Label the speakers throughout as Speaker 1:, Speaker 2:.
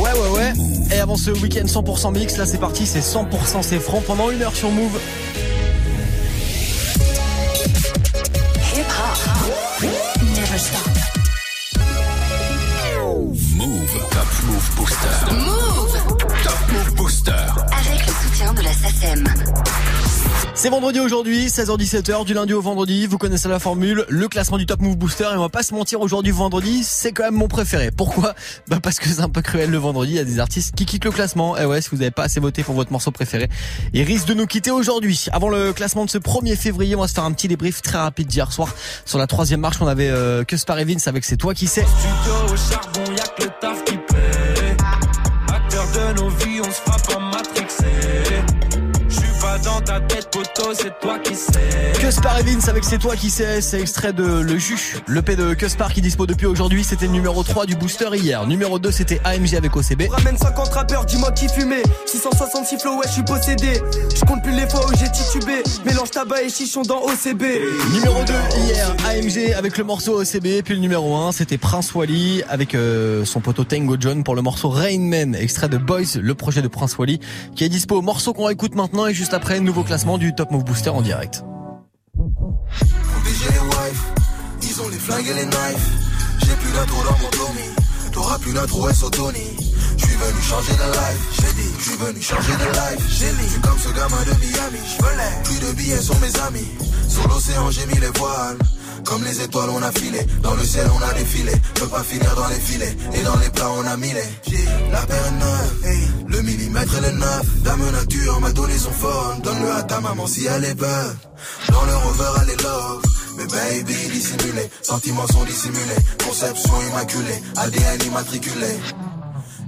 Speaker 1: Ouais, ouais, ouais. Et avant ce week-end 100% mix, là c'est parti, c'est 100% c'est franc pendant une heure sur Move. C'est vendredi aujourd'hui, 16h-17h, du lundi au vendredi. Vous connaissez la formule, le classement du Top Move Booster. Et on va pas se mentir, aujourd'hui, vendredi, c'est quand même mon préféré. Pourquoi? Bah parce que c'est un peu cruel le vendredi. Il y a des artistes qui quittent le classement. Et ouais, si vous n'avez pas assez voté pour votre morceau préféré, ils risquent de nous quitter aujourd'hui. Avant le classement de ce 1er février, on va se faire un petit débrief très rapide d'hier soir. Sur la troisième marche, on avait euh, que Spar Vince avec C'est toi qui sais.
Speaker 2: Ta tête, poteau, c'est toi qui sais.
Speaker 1: Cuspar Vince avec C'est toi qui sais, c'est extrait de Le Jus, le P de Cuspar qui dispo depuis aujourd'hui, c'était le numéro 3 du booster hier. Numéro 2 c'était AMG avec OCB.
Speaker 3: Ramène 50 rappeurs, dis-moi qui fumait 666 flow, ouais, je suis possédé. Je compte plus les fois où j'ai titubé. Mélange tabac et chichon dans OCB.
Speaker 1: Numéro 2 hier, AMG avec le morceau OCB, puis le numéro 1 c'était Prince Wally avec euh, son poteau Tango John pour le morceau Rain Man, extrait de Boys, le projet de Prince Wally, qui est dispo. Morceau qu'on écoute maintenant et juste après, nouveau classement du Top Move Booster en direct.
Speaker 4: Ils ont les flingues et les knives. J'ai plus d'intro dans mon Tommy, t'auras plus d'intro et Tony. Je suis venu changer de life, j'ai dit, je suis venu changer de life. J'ai mis, j'suis comme ce gamin de Miami, j'velais. Plus de billets sur mes amis, sur l'océan j'ai mis les voiles. Comme les étoiles on a filé, dans le ciel on a défilé. Peux pas finir dans les filets, et dans les plats on a mis les. La paire neuve, le millimètre et le neuf. Dame nature m'a donné son phone, donne-le à ta maman si elle est bonne. Dans le rover elle est love. Mais baby dissimulé, sentiments sont dissimulés, conception immaculée, ADN immatriculé.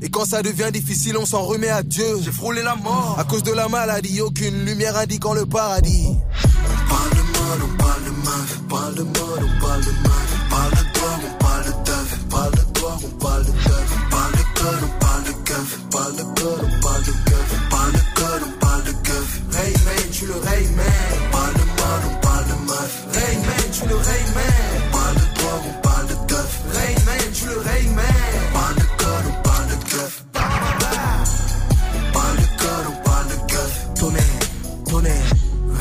Speaker 4: Et quand ça devient difficile, on s'en remet à Dieu. J'ai frôlé la mort. À cause de la maladie, aucune lumière indiquant le paradis. On parle mode, on parle de meuf. On parle de on parle de meuf. On parle de on parle de teuf. On parle de on parle de teuf. On parle de on parle de parle de on parle de. On parle de. Rayman, tu le Rayman. On parle de on parle de meuf. Rayman, tu le Rayman. On parle on parle de. Rayman, tu le Rayman. On parle de on parle de.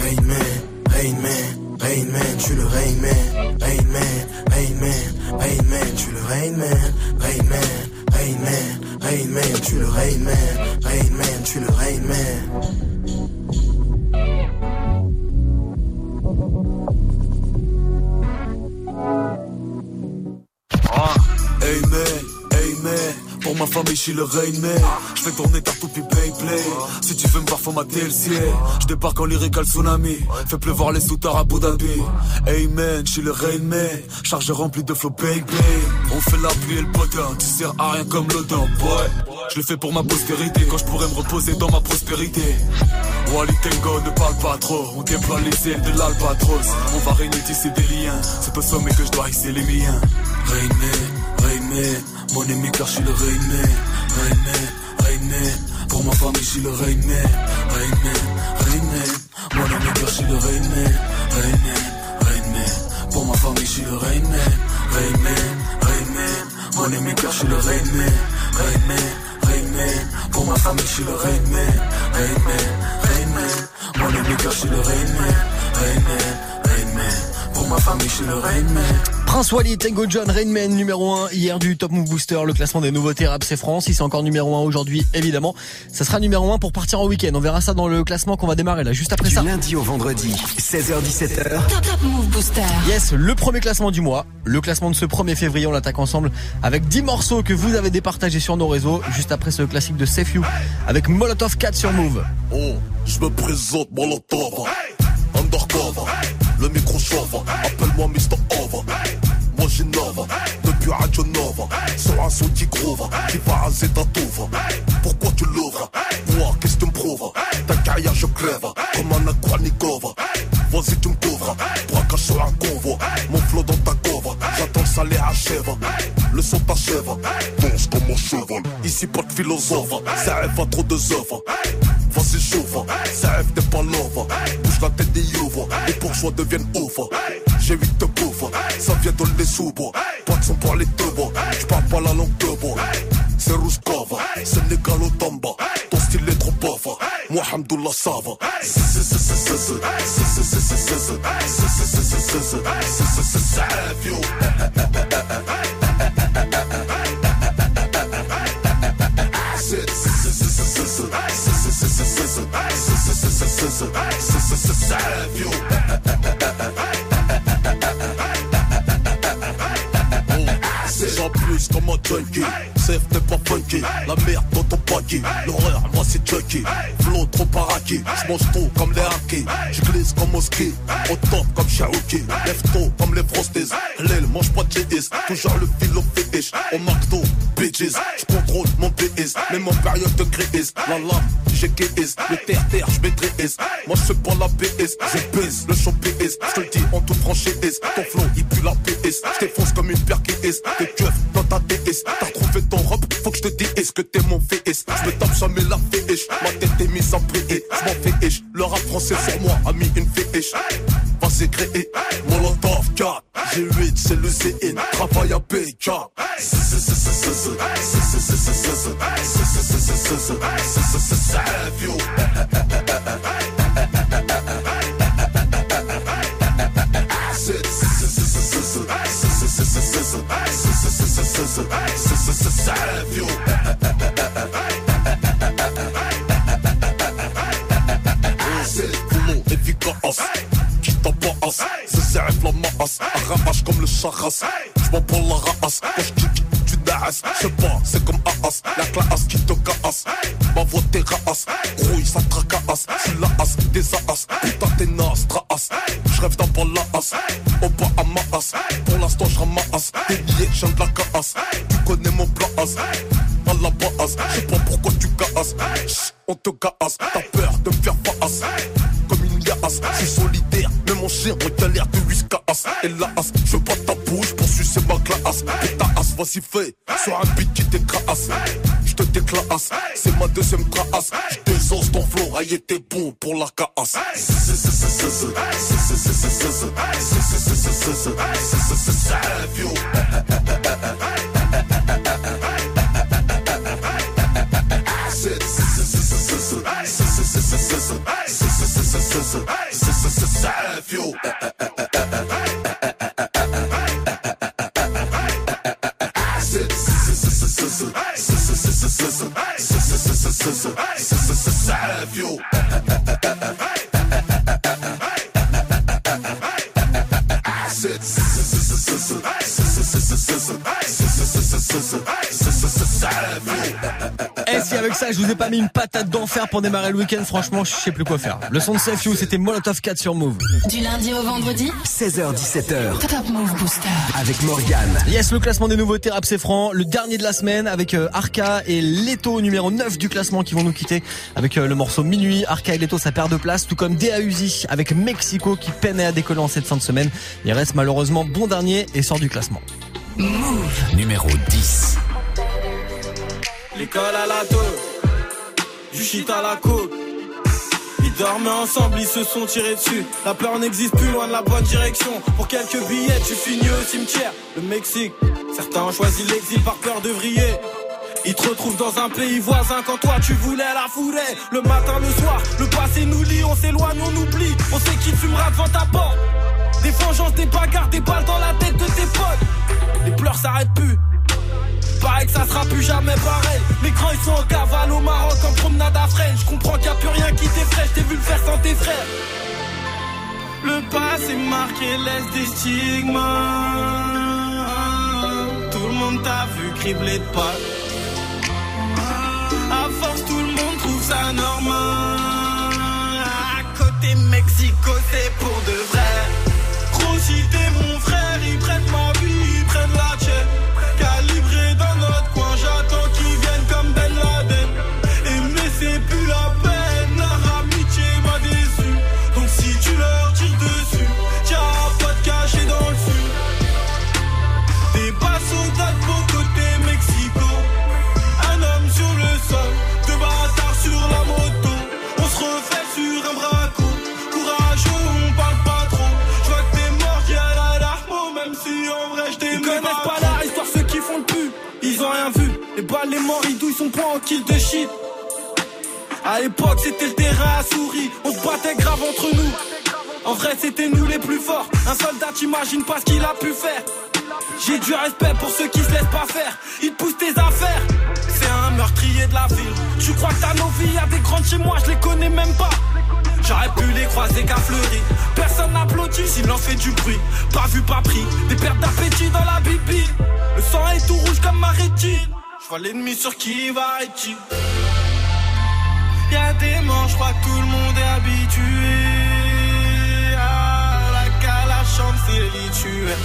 Speaker 4: Rayman, Rayman, Rayman, tu le Rayman. Rayman, Rayman, Rayman, tu le Rayman. Rayman, Rayman, Rayman, tu le Rayman. Rayman, tu le Rayman.
Speaker 5: Ma famille je suis le Rain Man Je fais tourner toupie play play. Si tu veux me voir faut mater le ciel. Je débarque en lyrical tsunami. Fais pleuvoir les soutards à Abu Dhabi. Man, je suis le Rain Man Charge rempli de flow bang On fait la pluie et le potin Tu sers à rien comme l'odeur boy. Je le fais pour ma postérité Quand je pourrais me reposer dans ma prospérité. Wally Tango ne parle pas trop. On déploie les ailes de l'albatros. On va régner tisser des liens. C'est au sommet que je dois hisser les miens. Rain Man, Rain Man Mon ami car le Rain Man Rain Man, Rain Man Pour ma famille je suis le Rain Man Rain Man, Rain Man Mon ami car je suis le Rain Man Rain Man, Rain Man Pour ma famille je suis le Rain Man Rain Man, Rain Man Mon ami car je suis le Rain Man Rain Man, Rain Man Pour ma famille je suis le Rain Man Rain Man, Rain Man Mon ami car je suis le Rain Man Rain Man, Rain Man Pour ma famille je suis le Rain Man
Speaker 1: Prince Wally, Tango John, Rainman numéro 1 hier du Top Move Booster, le classement des nouveautés rap c'est France, il c'est encore numéro 1 aujourd'hui évidemment. Ça sera numéro 1 pour partir en week-end. On verra ça dans le classement qu'on va démarrer là juste après
Speaker 6: Du
Speaker 1: ça.
Speaker 6: lundi au vendredi, 16h17h.
Speaker 7: Top Top Move Booster.
Speaker 1: Yes, le premier classement du mois. Le classement de ce 1er février, on l'attaque ensemble avec 10 morceaux que vous avez départagés sur nos réseaux. Juste après ce classique de Safe You avec Molotov 4 sur Move.
Speaker 8: Oh, je me présente Molotov. Undercover, le micro. Appelle-moi Mr. Over. Moi j'innove, depuis Radio Nova. Sur un son qui groove, qui va à Zetatova. Pourquoi tu l'ouvres? Moi, qu'est-ce que tu me prouves? Ta carrière, je crève, comme un Aquanikova. Vas-y, tu me couvres, braquage sur un convoi. Mon flow dans ta cova, j'attends que ça les achève. Le son t'achève, danse comme un cheval. Ici, pas de philosophe, ça à trop de œuvres. vas-y chauffe, ça t'es pas love, bouge la tête des youva, les bourgeois deviennent ouf. J'ai huit de bouffe, ça vient dans les sous-bois, pas de son pour les deux bois, j'parle pas la langue de bois. C'est Rouskova, Sénégal au Tamba, ton style est trop bof, moi Hamdoullah ça va. J'en comme un junkie, safe t'es pas funky. La merde dans ton paquet, l'horreur moi c'est Chucky. Flow trop paraki, j'mange trop comme les hackers J'glisse comme au ski, au top comme Shaoki Lève tôt comme les frosties, l'aile mange pas de GS Toujours le fil au fétiche, au McDo, bitches. J'contrôle mon PS, même en période de crise. La lame, j'ai KS, le terre-terre j'maîtrise Moi j'fais pas la PS, je baisse le champ PS J'te le dis en toute franchise, ton flow il pue la PS J't'effonce comme une paire KS, tes keufs T'as retrouvé ton robe, faut que je te dise est-ce que t'es mon fils Je me tape jamais la fiche, ma tête est mise en prière Je m'en ish, le rap français sur moi a mis une fiche Vas-y créer, Molotov 4 G8 c'est le CN, travail à PK t'embrasse C'est serre la masse Arrache comme le charras J'm'en prends la race Quand j'kick tu dasses J'sais pas c'est comme Aas La classe qui te casse Ma voix t'es race Grouille ça tracasse Tu la as des as. Putain t'es naze traas J'rêve d'avoir la as. Au bas à ma as. Pour l'instant j'ramasse Des billets de la casse. Tu connais mon plan as. À la base, je sais pas pourquoi tu casses. On te casse, t'as peur de me faire face. Comme une liasse, je mais mon chien on galère de whiskas. Et la as, je veux pas ta bouche pour sucer ma classe. Et ta as, vas-y fais, sur un beat qui t'écrase. Je te déclasse, c'est ma deuxième trace. Je désose ton flow, aïe t'es bon pour la casse.
Speaker 1: Et vous ai pas mis une patate d'enfer pour démarrer le week-end, franchement je sais plus quoi faire. Le son de Safe You c'était Molotov 4 sur Move.
Speaker 7: Du lundi au vendredi,
Speaker 6: 16h17h
Speaker 7: Top Move Booster.
Speaker 6: avec Morgane.
Speaker 1: Yes, le classement des nouveautés rap c'est franc, le dernier de la semaine avec euh, Arca et Leto numéro 9 du classement qui vont nous quitter avec euh, le morceau Minuit. Arca et Leto ça perd de place, tout comme Dea Uzi avec Mexico qui peine à décoller en cette fin de semaine. Il reste malheureusement bon dernier et sort du classement.
Speaker 6: Numéro 10.
Speaker 9: L'école à la du shit à la côte. Ils dormaient ensemble, ils se sont tirés dessus. La peur n'existe plus loin de la bonne direction. Pour quelques billets, tu finis au cimetière. Le Mexique, certains ont choisi l'exil par peur de vriller. Ils te retrouvent dans un pays voisin quand toi tu voulais la fourrer. Le matin, le soir, le passé nous lie, on s'éloigne, on oublie. On sait qui fumera devant ta porte. Des vengeances, des bagarres, des balles dans la tête de tes potes. Les pleurs s'arrêtent plus. Pareil que ça sera plus jamais pareil. Les grands ils sont en cavale au Maroc en promenade à Fresnes. Je comprends qu'il n'y a plus rien qui t'effraie, t'ai vu le faire sans tes frères. Le passé marqué laisse des stigmas. Tout le monde t'a vu cribler de pas. À force, tout le monde trouve ça normal. À côté Mexico, c'est pour de sur qui va et qui. Y'a des morts, je crois que tout le monde est habitué. À la calache, c'est rituel.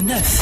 Speaker 10: numéro 9.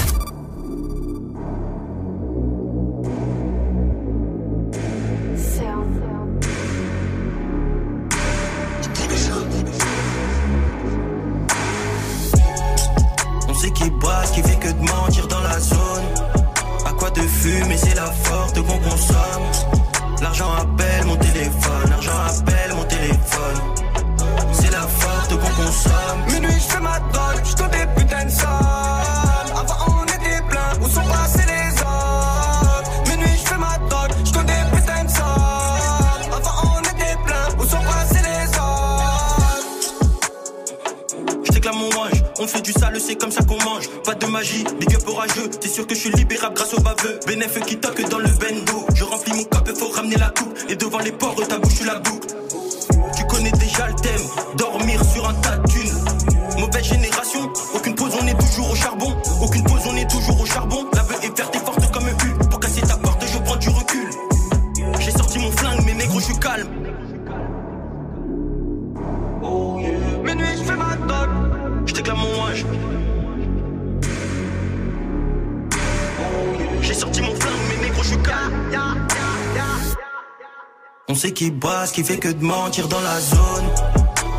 Speaker 11: mentir dans la zone.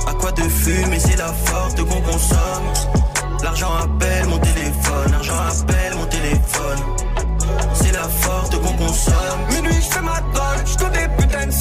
Speaker 11: À quoi de fumer, c'est la forte qu'on consomme. L'argent appelle mon téléphone, l'argent appelle mon téléphone. C'est la forte qu'on consomme.
Speaker 3: Minuit, je fais ma colle, je des putains de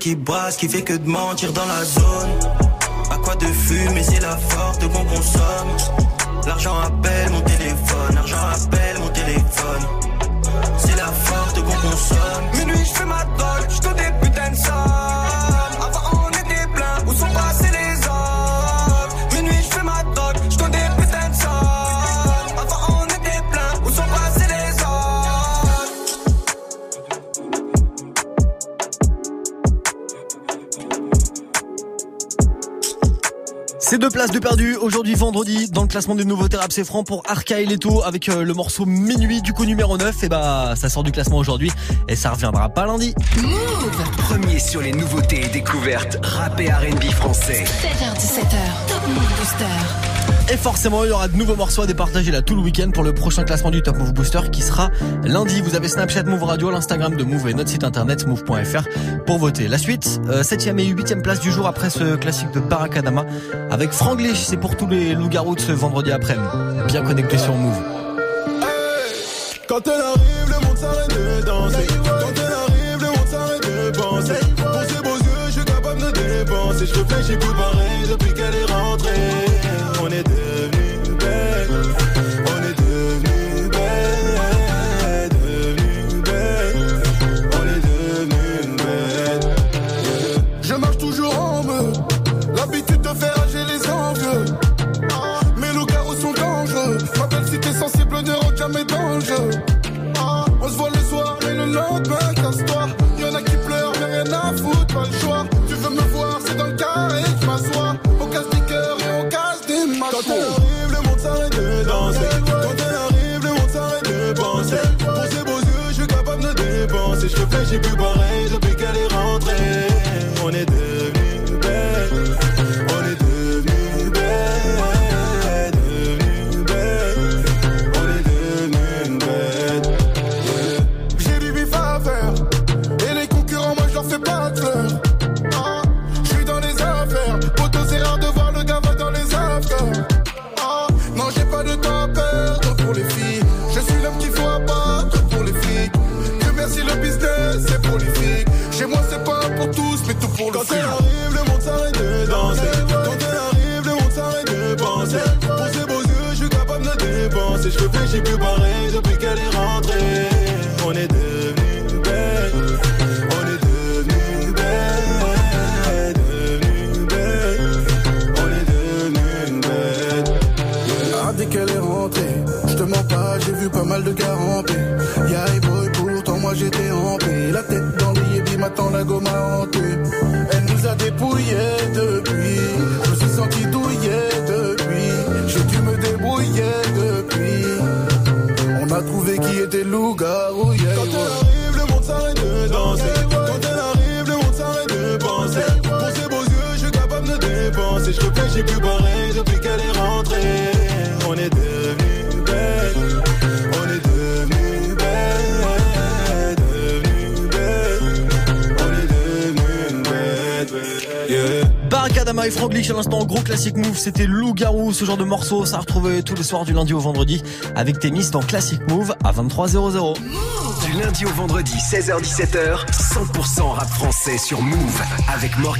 Speaker 11: qui brasse, qui fait que de mentir dans la zone. À quoi de fumer, c'est la forte qu'on consomme. L'argent
Speaker 3: à
Speaker 1: deux places de perdu aujourd'hui vendredi dans le classement des nouveautés rap c'est franc pour Arca et Leto avec euh, le morceau Minuit du coup numéro 9 et bah ça sort du classement aujourd'hui et ça reviendra pas lundi.
Speaker 12: Premier sur les nouveautés et découvertes rap et R&B français.
Speaker 7: 7h17h, Top Move Booster.
Speaker 1: Et forcément, il y aura de nouveaux morceaux à départager là tout le week-end pour le prochain classement du Top Move Booster qui sera lundi. Vous avez Snapchat Move Radio, l'Instagram de Move et notre site internet move.fr pour voter. La suite, 7ème et 8ème place du jour après ce classique de Barakadama avec Franglish. C'est pour tous les loups-garous de ce vendredi après-midi. Bien connecté sur Move.
Speaker 13: Dépenser. Je réfléchis pour tous, mais tout pour le Quand elle arrive, le monde s'arrête de danser. Quand elle arrive, le monde s'arrête de penser. Pour ses beaux yeux, je suis capable de dépenser. Je réfléchis plus pareil depuis qu'elle est rentrée. On est devenu belle. On est devenu belle. Devenu belle. On est devenu belle. Ah, dès qu'elle est rentrée, je te mens pas, j'ai vu pas mal de gars Elle nous a dépouillés depuis. Je me suis senti douillé depuis. J'ai dû me débrouiller depuis. On a trouvé qui était loup-garou, yeah, Quand elle arrive, le monde s'arrête de danser. Quand elle arrive, le monde s'arrête de penser. Pour ses beaux yeux, je suis capable de dépenser. Je réfléchis plus pareil depuis qu'elle est rentrée.
Speaker 1: Franglish à l'instant, gros classique move, c'était Loup-Garou, ce genre de morceau, ça a retrouvé tous les soirs du lundi au vendredi avec Témis dans Classic Move à 23h00.
Speaker 12: Lundi au vendredi, 16h17h, 100% rap français sur Move avec
Speaker 7: Move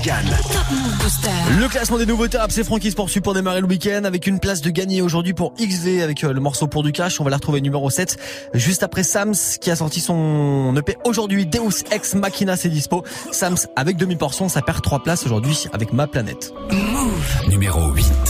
Speaker 7: Booster.
Speaker 1: Le classement des nouveautés rap, c'est Francky se poursuit pour démarrer le week-end avec une place de gagné aujourd'hui pour XV avec euh, le morceau pour du cash. On va la retrouver numéro 7 juste après Sams qui a sorti son EP aujourd'hui. Deus Ex Machina c'est dispo. Sams avec demi-portion, ça perd 3 places aujourd'hui avec Ma Planète.
Speaker 12: Numéro 8.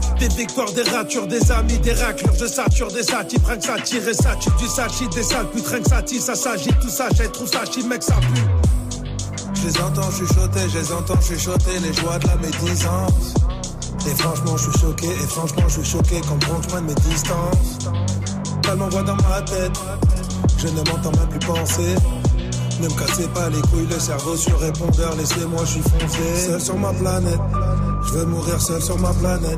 Speaker 13: Des victoires, des ratures, des amis, des raclures, je sature des satis, rien que ça tire et ça tue du sachi, des sales putes, rien que ça tire, ça s'agit, tout ça, j'ai trouve ça mec, ça pue. Je les entends chuchoter, je les entends chuchoter, les joies de la médisance. Et franchement, je suis choqué, et franchement, je suis choqué, comprends je de mes distances. Tellement voix dans ma tête, je ne m'entends même plus penser. Ne me cassez pas les couilles, le cerveau sur répondeur, laissez-moi, je suis foncé. Seul sur ma planète, je veux mourir seul sur ma planète.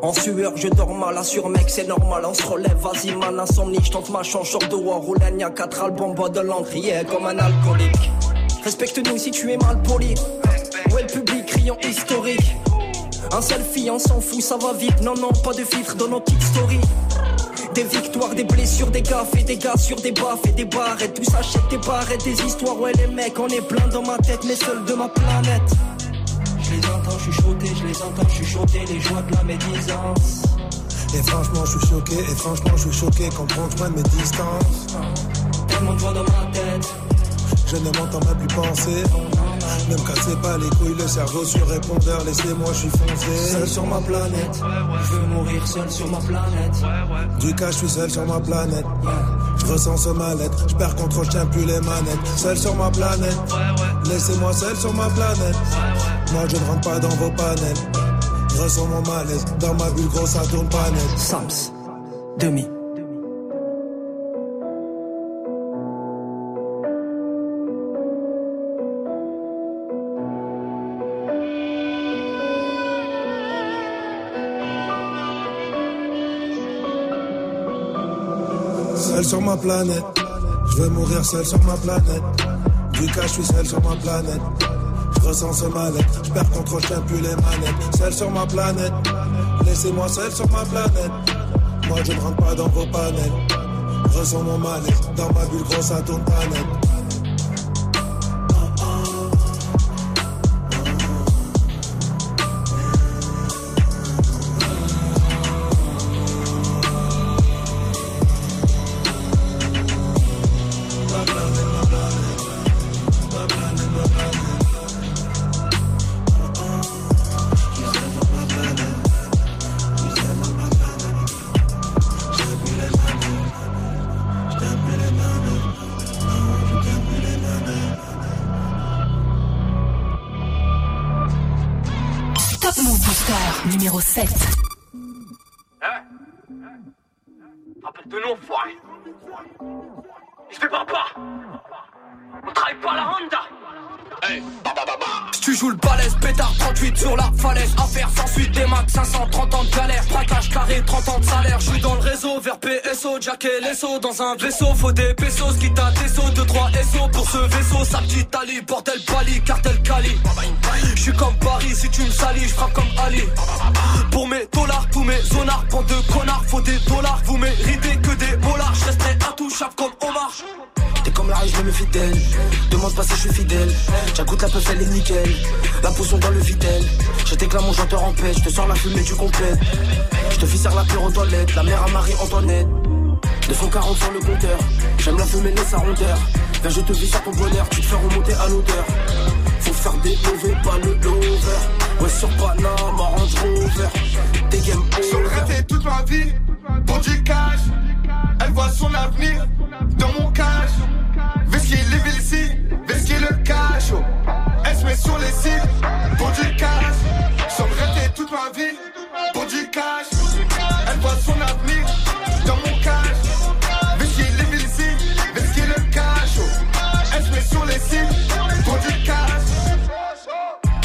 Speaker 11: En sueur, je dors mal, assure mec, c'est normal, on se relève, vas-y man, insomnie, je tente ma chance, short de war, roule y'a quatre albums, bois de l'encrier comme un alcoolique. Respecte-nous si tu es mal poli. Ouais, le public? Criant historique. Un selfie, on s'en fout, ça va vite. Non, non, pas de filtre dans nos petites stories. Des victoires, des blessures, des gaffes et des gars sur des baffes et des barrettes. Tout s'achète des barrettes, des histoires. Ouais, les mecs, on est plein dans ma tête, mais seul de ma planète. Chuchoter, je les entends chuchoter, les joies de la médisance.
Speaker 13: Et franchement, je suis choqué, et franchement, je suis choqué quand on prend mes distances.
Speaker 11: Tellement de voix dans ma tête.
Speaker 13: Je ne m'entends même plus penser. Ne me cassez pas les couilles, le cerveau sur répondeur, laissez-moi, je suis foncé.
Speaker 11: Seul sur ma planète, je veux mourir seul sur ma planète.
Speaker 13: Du cas, je suis seul sur ma planète. Je ressens ce mal-être, je perds contre, je tiens plus les manettes. Seul sur ma planète, laissez-moi seul sur ma planète. Moi, je ne rentre pas dans vos panels. Je ressens mon malaise, dans ma bulle, gros, ça tourne pas net.
Speaker 11: Sams, demi.
Speaker 13: Seul sur ma planète, je veux mourir seul sur ma planète. Du cas, je suis seul sur ma planète. Je ressens ce mal-être, je perds contre, je plus les manettes. Seul sur ma planète, laissez-moi seul sur ma planète. Moi, je ne rentre pas dans vos panels. Ressens mon mal-être, dans ma bulle, gros, ça tourne pas
Speaker 11: Dans un vaisseau, faut des pesos, quitte à des sauts, 2-3 SO pour ce vaisseau. Sa petite Ali, bordel Bali, cartel Cali. Je suis comme Paris, si tu me salis, je frappe comme Ali. Pour mes dollars, tous mes zonards, bande de connards, faut des dollars. Vous méritez que des molars, je resterai intouchable comme Omar. T'es comme la riche, je me fidèle. Demande pas si je suis fidèle. J'agoute la peuf, elle est nickel. La potion dans le vitel. T'éclame mon chanteur en paix. Je te sors la fumée du complet. Je te fisère la pure aux toilettes. La mère à Marie-Antoinette. 240 sur le compteur. J'aime la fumée, laisse sa rondeur. Viens, je te vis à ton bonheur. Tu te fais remonter à l'odeur. Faut faire des mauvais, pas le lover. Ouais, sur Panama, Range Rover. Des game
Speaker 14: Sur
Speaker 11: over.
Speaker 14: toute ma vie, pour du cash. Elle voit son avenir dans mon cash. Vesky, les ici, Vesky le cash. oh. Elle se met sur les cibles, pour du cash. Sur le raté toute ma vie,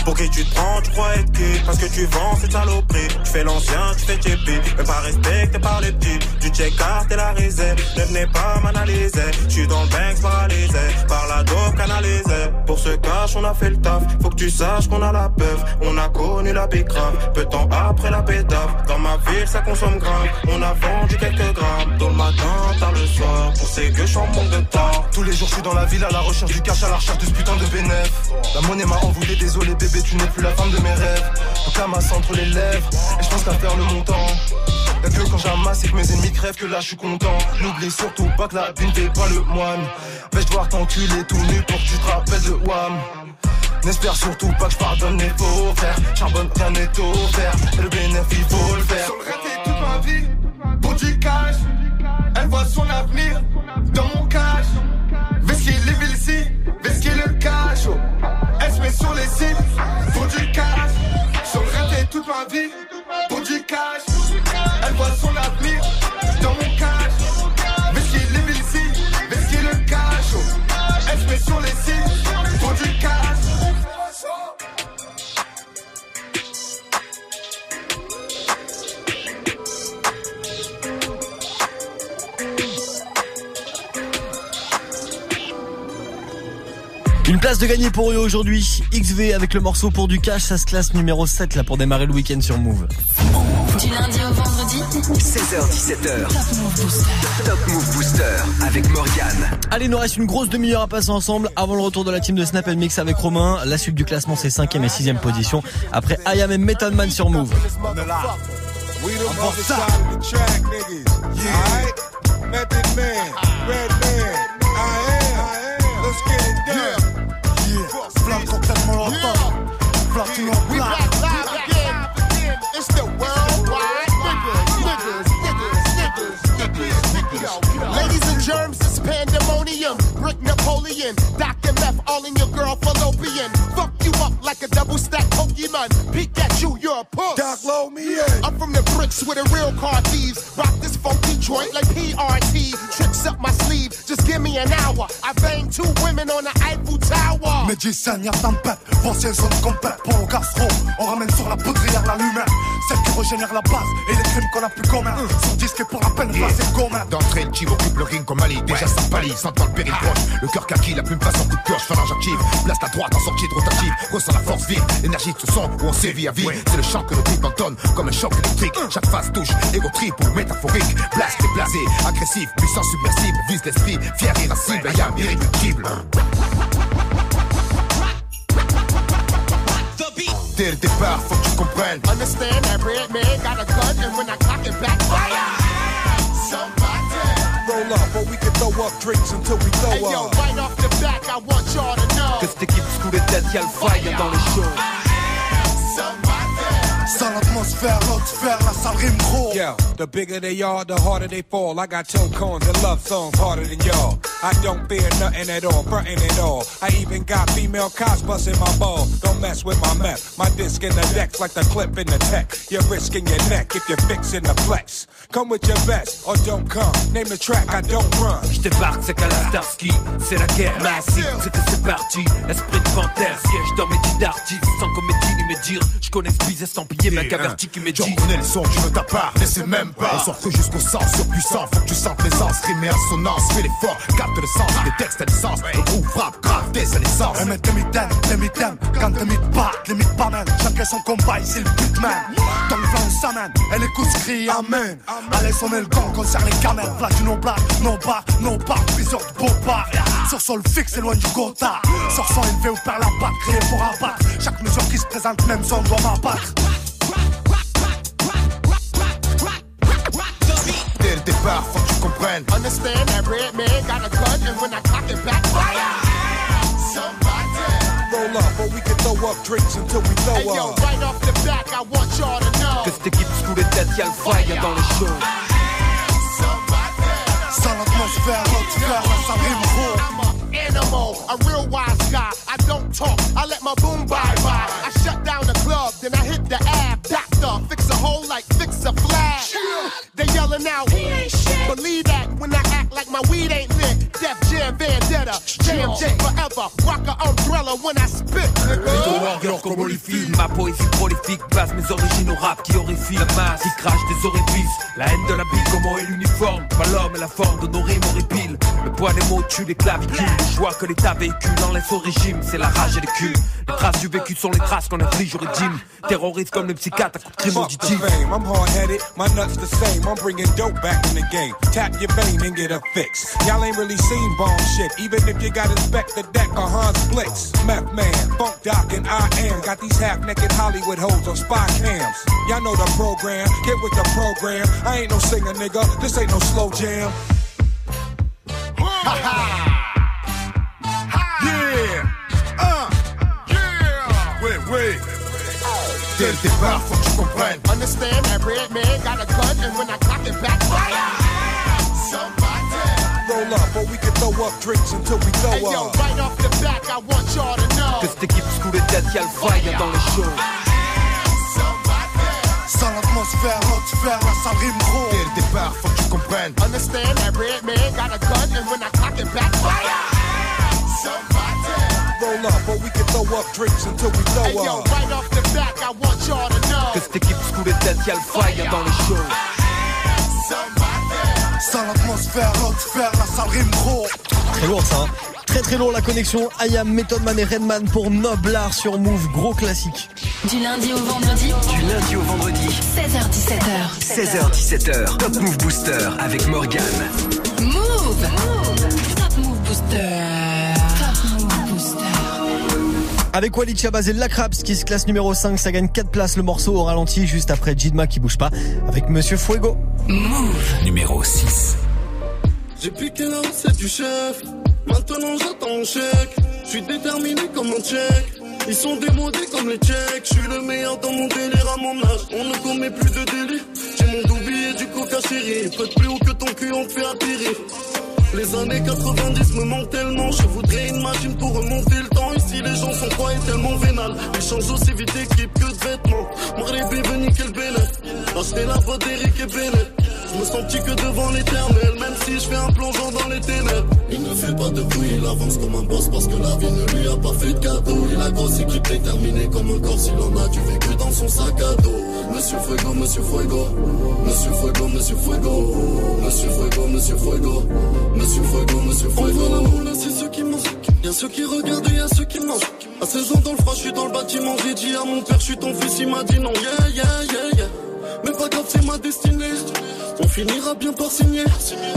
Speaker 14: Pour
Speaker 15: qui tu te prends, tu être qui Parce que tu vends cette saloperie. Tu fais l'ancien, tu fais JP Mais pas respecté par les petits. Tu check carte et la réserve. Ne venez pas m'analyser. Je suis dans le bank paralysé. Par la dope canalisée. Pour ce cash on a fait le taf. Faut que tu saches qu'on a la peuf On a connu la grave Peu de temps après la pétave Dans ma ville ça consomme grave. On a vendu quelques grammes. Tôt le matin, tard le soir. Pour ces que je manque de temps.
Speaker 14: Tous les jours je suis dans la ville à la recherche du cash à la recherche de ce putain de bénéf. La monnaie m'a envoûté, désolé bébé tu n'es plus la femme de mes rêves. Donc la entre les lèvres Et je pense qu'à faire le montant. Y'a que quand j'amasse et que mes ennemis crèvent que là je suis content. N'oublie surtout pas que la vie t'es pas le moine. Vais-je devoir t'enculer tout nu pour que tu te rappelles de Wham? N'espère surtout pas que je pardonne les faux frères. Charbonne rien n'est offert. Et le bénéfice faut le faire. Sur le raté toute ma vie Pour du cash Elle voit son avenir Dans mon cash cibles Pour du cash. Le raté toute ma vie
Speaker 1: place de gagner pour eux aujourd'hui. XV avec le morceau pour du cash, ça se classe numéro 7 là pour démarrer le week-end sur Move.
Speaker 7: Du lundi au vendredi
Speaker 6: 16h17h. Top Move Booster avec Morgane.
Speaker 1: Allez, il nous reste une grosse demi-heure à passer ensemble avant le retour de la team de Snap Mix avec Romain. La suite du classement c'est 5ème et 6ème position. Après I Am et Method Man sur Move.
Speaker 16: We the mother side of the track, niggas. Alright? Method Man, Red Man, I am. Let's get it done.
Speaker 17: Yeah, flamme cocktail molotov. Platino
Speaker 18: We
Speaker 17: black.
Speaker 18: back live again. It's the worldwide niggas, niggas, niggas, niggas, niggas. Ladies and germs, it's pandemonium. Brick Napoleon, Dr. Meth, all in your girl fallopian. Fuck you up like a double stack Pokemon. Peek at you, you're a puss.
Speaker 16: Doc, load me in.
Speaker 18: I'm from the bricks with the real car thieves. Rock this funky joint like PRT. Tricks up my sleeve, just give me an hour. I banged two women on the Eiffel Tower.
Speaker 17: Médicien, y'a tempête, foncier zone complète pour le gastro. On ramène sur la poudrière la lumière, celle qui régénère la base et les crimes qu'on a pu commettre. Sur disque et pour la peine,
Speaker 19: Yeah.
Speaker 17: c'est commun.
Speaker 19: D'entrée, le chiv occupe le ring comme Ali. Déjà ça pâlit, sentant le péril proche. Le cœur kaki, la plume passe en coup de pioche, phalange active. Place la droite en sortie de rotative. Ressent la force vive, énergie de ce son où on sévit à vie. C'est le chant que nos types entonnent comme un choc électrique. Chaque phase touche, égo trip ou métaphorique. Blast déplacé, agressif, puissant submersible. Vise l'esprit, fier, irascible, ayam, irréductible. Dès le départ, faut que tu comprennes.
Speaker 18: Understand that red man got a gun, and when I cock it back, fire! Somebody!
Speaker 16: Roll up, or we can throw up drinks until we throw
Speaker 18: Hey yo,
Speaker 16: up.
Speaker 18: right off the back, I want y'all to know.
Speaker 20: Que cette équipe sous les têtes, y'a le fire dans les shows.
Speaker 17: Sans l'atmosphère, l'autre sphère, la salle rime gros.
Speaker 16: Yo, the bigger they are, the harder they fall. I got toe cones and love songs harder than y'all. I don't fear nothing at all, frontin' at all. I even got female cops busting my ball. Don't mess with my meth. My disc in the decks like the clip in the tech. You're risking your neck if you're fixing the flex. Come with your vest or don't come. Name the track, I don't run.
Speaker 20: J'débarque, c'est qu'à la Starsky, c'est la guerre massive, c'est que c'est parti. Esprit de panthère, siège dans mes dix d'artistes, sans comédie ni me dire. J'connais ce bise estampillé, mec averti qui me
Speaker 19: J'en
Speaker 20: dit.
Speaker 19: connais les sons, tu ne t'as pas, mais c'est même pas. On s'offre jusqu'au sens surpuissant, faut que tu sentes l'aisance, rime et assonance, fais l'effort, capte le sens, les textes à l'essence, le groupe frappe, grave, dès sa naissance.
Speaker 17: On met des mitaines, des mitaines, quand t'es mythes pas, les mythes pas même. Chacun son combat, ici le beatman. Dans le flanc, on s'amène, coups se crient Amen. Allez, sonner le gong, concerne les camels. Platino black, no bar, no bar, plusieurs de beaux bars. Sur sol fixe, loin du gotha. Sur son élevé ou perd la batte, créé pour abattre. Chaque mesure qui se présente, même son doit m'abattre.
Speaker 19: Le départ, faut que tu comprennes.
Speaker 18: Understand that red man got a gun, and when I cock it back, fire! Somebody!
Speaker 16: Roll up, or we can throw up drinks until we throw
Speaker 18: Hey yo,
Speaker 16: up.
Speaker 18: right off the back, I want y'all to know.
Speaker 20: Que cette équipe sous les têtes, y'a le fire dans les shows.
Speaker 17: Sans l'atmosphère, l'autre sphère, la salle rime gros.
Speaker 18: I'm a animal, a real wise guy. I don't talk, I let my boom bye bye. I shut down the club, then I hit the ab. Doctor, fix a hole like fix a flag. They yelling out, he ain't shit. Believe that when I act like my weed ain't lit. Def Jam Vendetta, JMJ forever. Rock a umbrella when I spit, nigga.
Speaker 20: Comme Holyfield, ma poésie prolifique base mes origines au rap qui horrifie la masse qui crache des orifices, la haine de la bille, comment est l'uniforme, pas l'homme et la forme de nos rimes le poids des mots tue les clavicules, les joies que l'État véhicule laisse au régime, c'est la rage et les culs, les traces du vécu sont les traces qu'on inflige au régime, terroriste comme le psychiatre à coups de crime auditif.
Speaker 16: I'm hard headed, my nuts the same. I'm bringing dope back in the game. Tap your vein and get a fix. Y'all ain't really seen bomb shit, even if you got inspect the deck or Hans Blitz. Meth man, Funk Doc, and I am. Got these half naked Hollywood hoes on spy cams. Y'all know the program, get with the program. I ain't no singer, nigga, this ain't no slow jam.
Speaker 19: Yeah, uh, yeah, ouais, ouais. Dès le départ, faut que tu comprennes.
Speaker 18: Understand that red man got a gun, and when I cock it back, fire! Somebody!
Speaker 16: Roll up, or we can throw up drinks until we throw
Speaker 18: Hey yo,
Speaker 16: up.
Speaker 18: right off the back, I want y'all to know.
Speaker 20: Que cette équipe sous les têtes, y'a le fire dans les shows.
Speaker 17: Sans l'atmosphère, l'autre sphère, la salle rime gros.
Speaker 19: Dès le départ, faut que tu comprennes.
Speaker 18: Understand that red man got a gun, and when I cock it back, fire! Somebody!
Speaker 16: Roll up, or we can throw up drinks until we throw
Speaker 18: Hey yo,
Speaker 16: up.
Speaker 18: right off the back, I want y'all to know.
Speaker 20: Que cette équipe sous les têtes, y'a le fire dans les shows.
Speaker 17: Sans l'atmosphère, l'autre sphère, la salle rime gros.
Speaker 1: Très lourd ça. hein. Très très lourd la connexion. Ayam, Method Man et Redman pour Noblar sur Move. Gros classique.
Speaker 7: Du lundi au vendredi.
Speaker 6: Du lundi au vendredi.
Speaker 7: 16h17h.
Speaker 6: 16h17h. Top Move Booster avec Morgan.
Speaker 7: Move. Top Move Booster. Top Move Booster.
Speaker 1: Avec Walid Chabaz et Lacraps qui se classe numéro 5, ça gagne 4 places le morceau au ralenti juste après Jidma qui bouge pas avec Monsieur Fuego.
Speaker 7: Move.
Speaker 6: Numéro 6.
Speaker 21: J'ai piqué la recette du chef. Maintenant j'attends mon chèque. Je suis déterminé comme un tchèque. Ils sont démodés comme les tchèques. Je suis le meilleur dans mon délire à mon âge. On ne commet plus de délits. J'ai mon doubi et du coca chéri. Peut plus haut que ton cul, on te fait atterrir. Les années 90 me manquent tellement. Je voudrais une machine pour remonter le temps. Ici, les gens sont quoi et tellement vénal. Ils changent aussi vite d'équipe que de vêtements. Marley est venu quel bénéfice. Acheter la voix d'Eric et Bennett. Je me sens petit que devant l'éternel, même si je fais un plongeon dans les ténèbres. Il ne fait pas de bruit, il avance comme un boss parce que la vie ne lui a pas fait de cadeau. Il a grosse équipe déterminée comme un corps, s'il en a du vécu dans son sac à dos. Monsieur Fuego, Monsieur Fuego, Monsieur Fuego, Monsieur Fuego, Monsieur Fuego, Monsieur Fuego, Monsieur Fuego, Monsieur Fuego. On la moule, c'est ceux qui mangent. Y'a ceux qui regardent et y'a ceux qui mangent. À 16 ans dans le froid, je suis dans le bâtiment. J'ai dit à mon père, je suis ton fils, il m'a dit non. Yeah, yeah, yeah, yeah. Mais pas grave, c'est ma destinée. On finira bien par signer.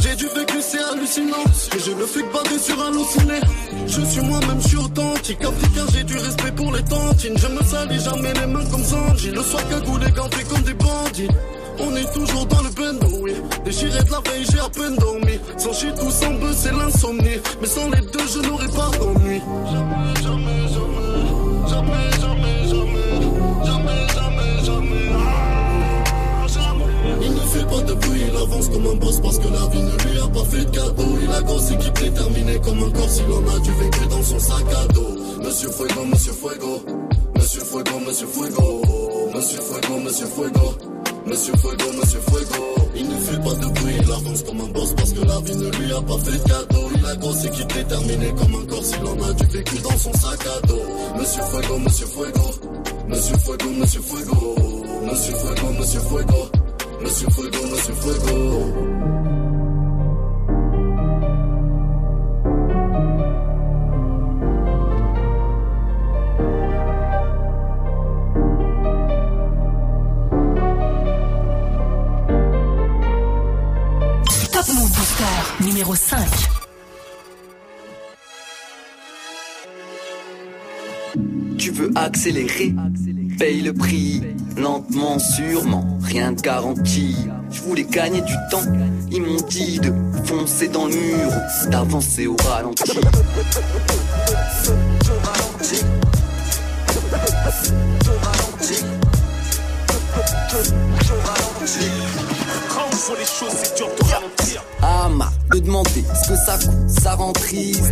Speaker 21: J'ai du vécu, c'est hallucinant. Et je le fais bader sur halluciné. Je suis moi-même, je suis authentique. Africain, j'ai du respect pour les tantines. Je me salis jamais les mains comme Sanji. Le soir, cagoulé, ganté comme des bandits. On est toujours dans le bendo, oui. Déchiré de la veille, j'ai à peine dormi. Sans shit ou sans buzz, c'est l'insomnie. Mais sans les deux, je n'aurais pas d'ennui. Jamais, jamais. Pas de bruit, il avance comme un boss parce que la vie ne lui a pas fait de cadeau. Il a grosse équipe déterminée comme un corps, s'il en a du vécu dans son sac à dos. Monsieur Fuego, Monsieur Fuego. Monsieur Fuego, Monsieur Fuego. Monsieur Fuego, Monsieur Fuego. Monsieur Fuego, Monsieur Fuego. Il ne fait pas de bruit, il avance comme un boss parce que la vie ne lui a pas fait de cadeau. Il a grosse équipe déterminée comme un corps, s'il en a du vécu dans son sac à dos. Monsieur Fuego, Monsieur Fuego. Monsieur Fuego, Monsieur Fuego. Monsieur Fuego, Monsieur Fuego. Monsieur Fuego, Monsieur Fuego.
Speaker 7: Top Move Booster. Numéro 5.
Speaker 22: Tu veux accélérer, paye le prix, lentement, sûrement, rien de garanti. Je voulais gagner du temps, ils m'ont dit de foncer dans le mur, d'avancer au ralenti.
Speaker 23: Voit les choses, c'est dur de ralentir.
Speaker 22: Ah ma, de demander ce que ça coûte, ça rend triste.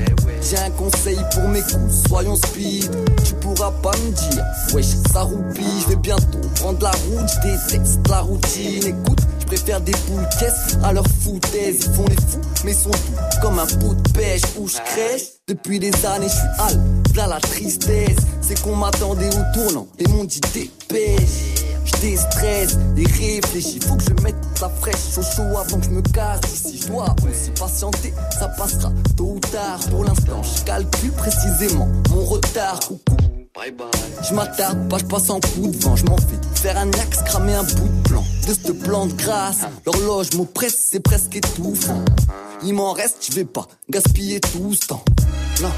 Speaker 22: J'ai un conseil pour mes coups, soyons speed. Tu pourras pas me dire, wesh, ça roupille. Je vais bientôt prendre la route, je déteste la routine. Écoute, je préfère des boules caisses à leur foutaise. Ils font les fous, mais sont tout comme un pot de pêche où je crèche. Depuis des années, je suis hal, v'là la tristesse. C'est qu'on m'attendait au tournant et m'ont dit dépêche. Je déstresse et réfléchis, faut que je mette la fraîche au chaud avant que je me casse. Si je dois aussi patienter, ça passera tôt ou tard. Pour l'instant, je calcule précisément mon retard. Coucou. Bye bye. Je m'attarde pas, je passe en coup de vent, je m'en fais faire un axe, cramer un bout de plan de ce plan de grâce. L'horloge m'oppresse, c'est presque étouffant. Il m'en reste, je vais pas gaspiller tout ce temps. Non.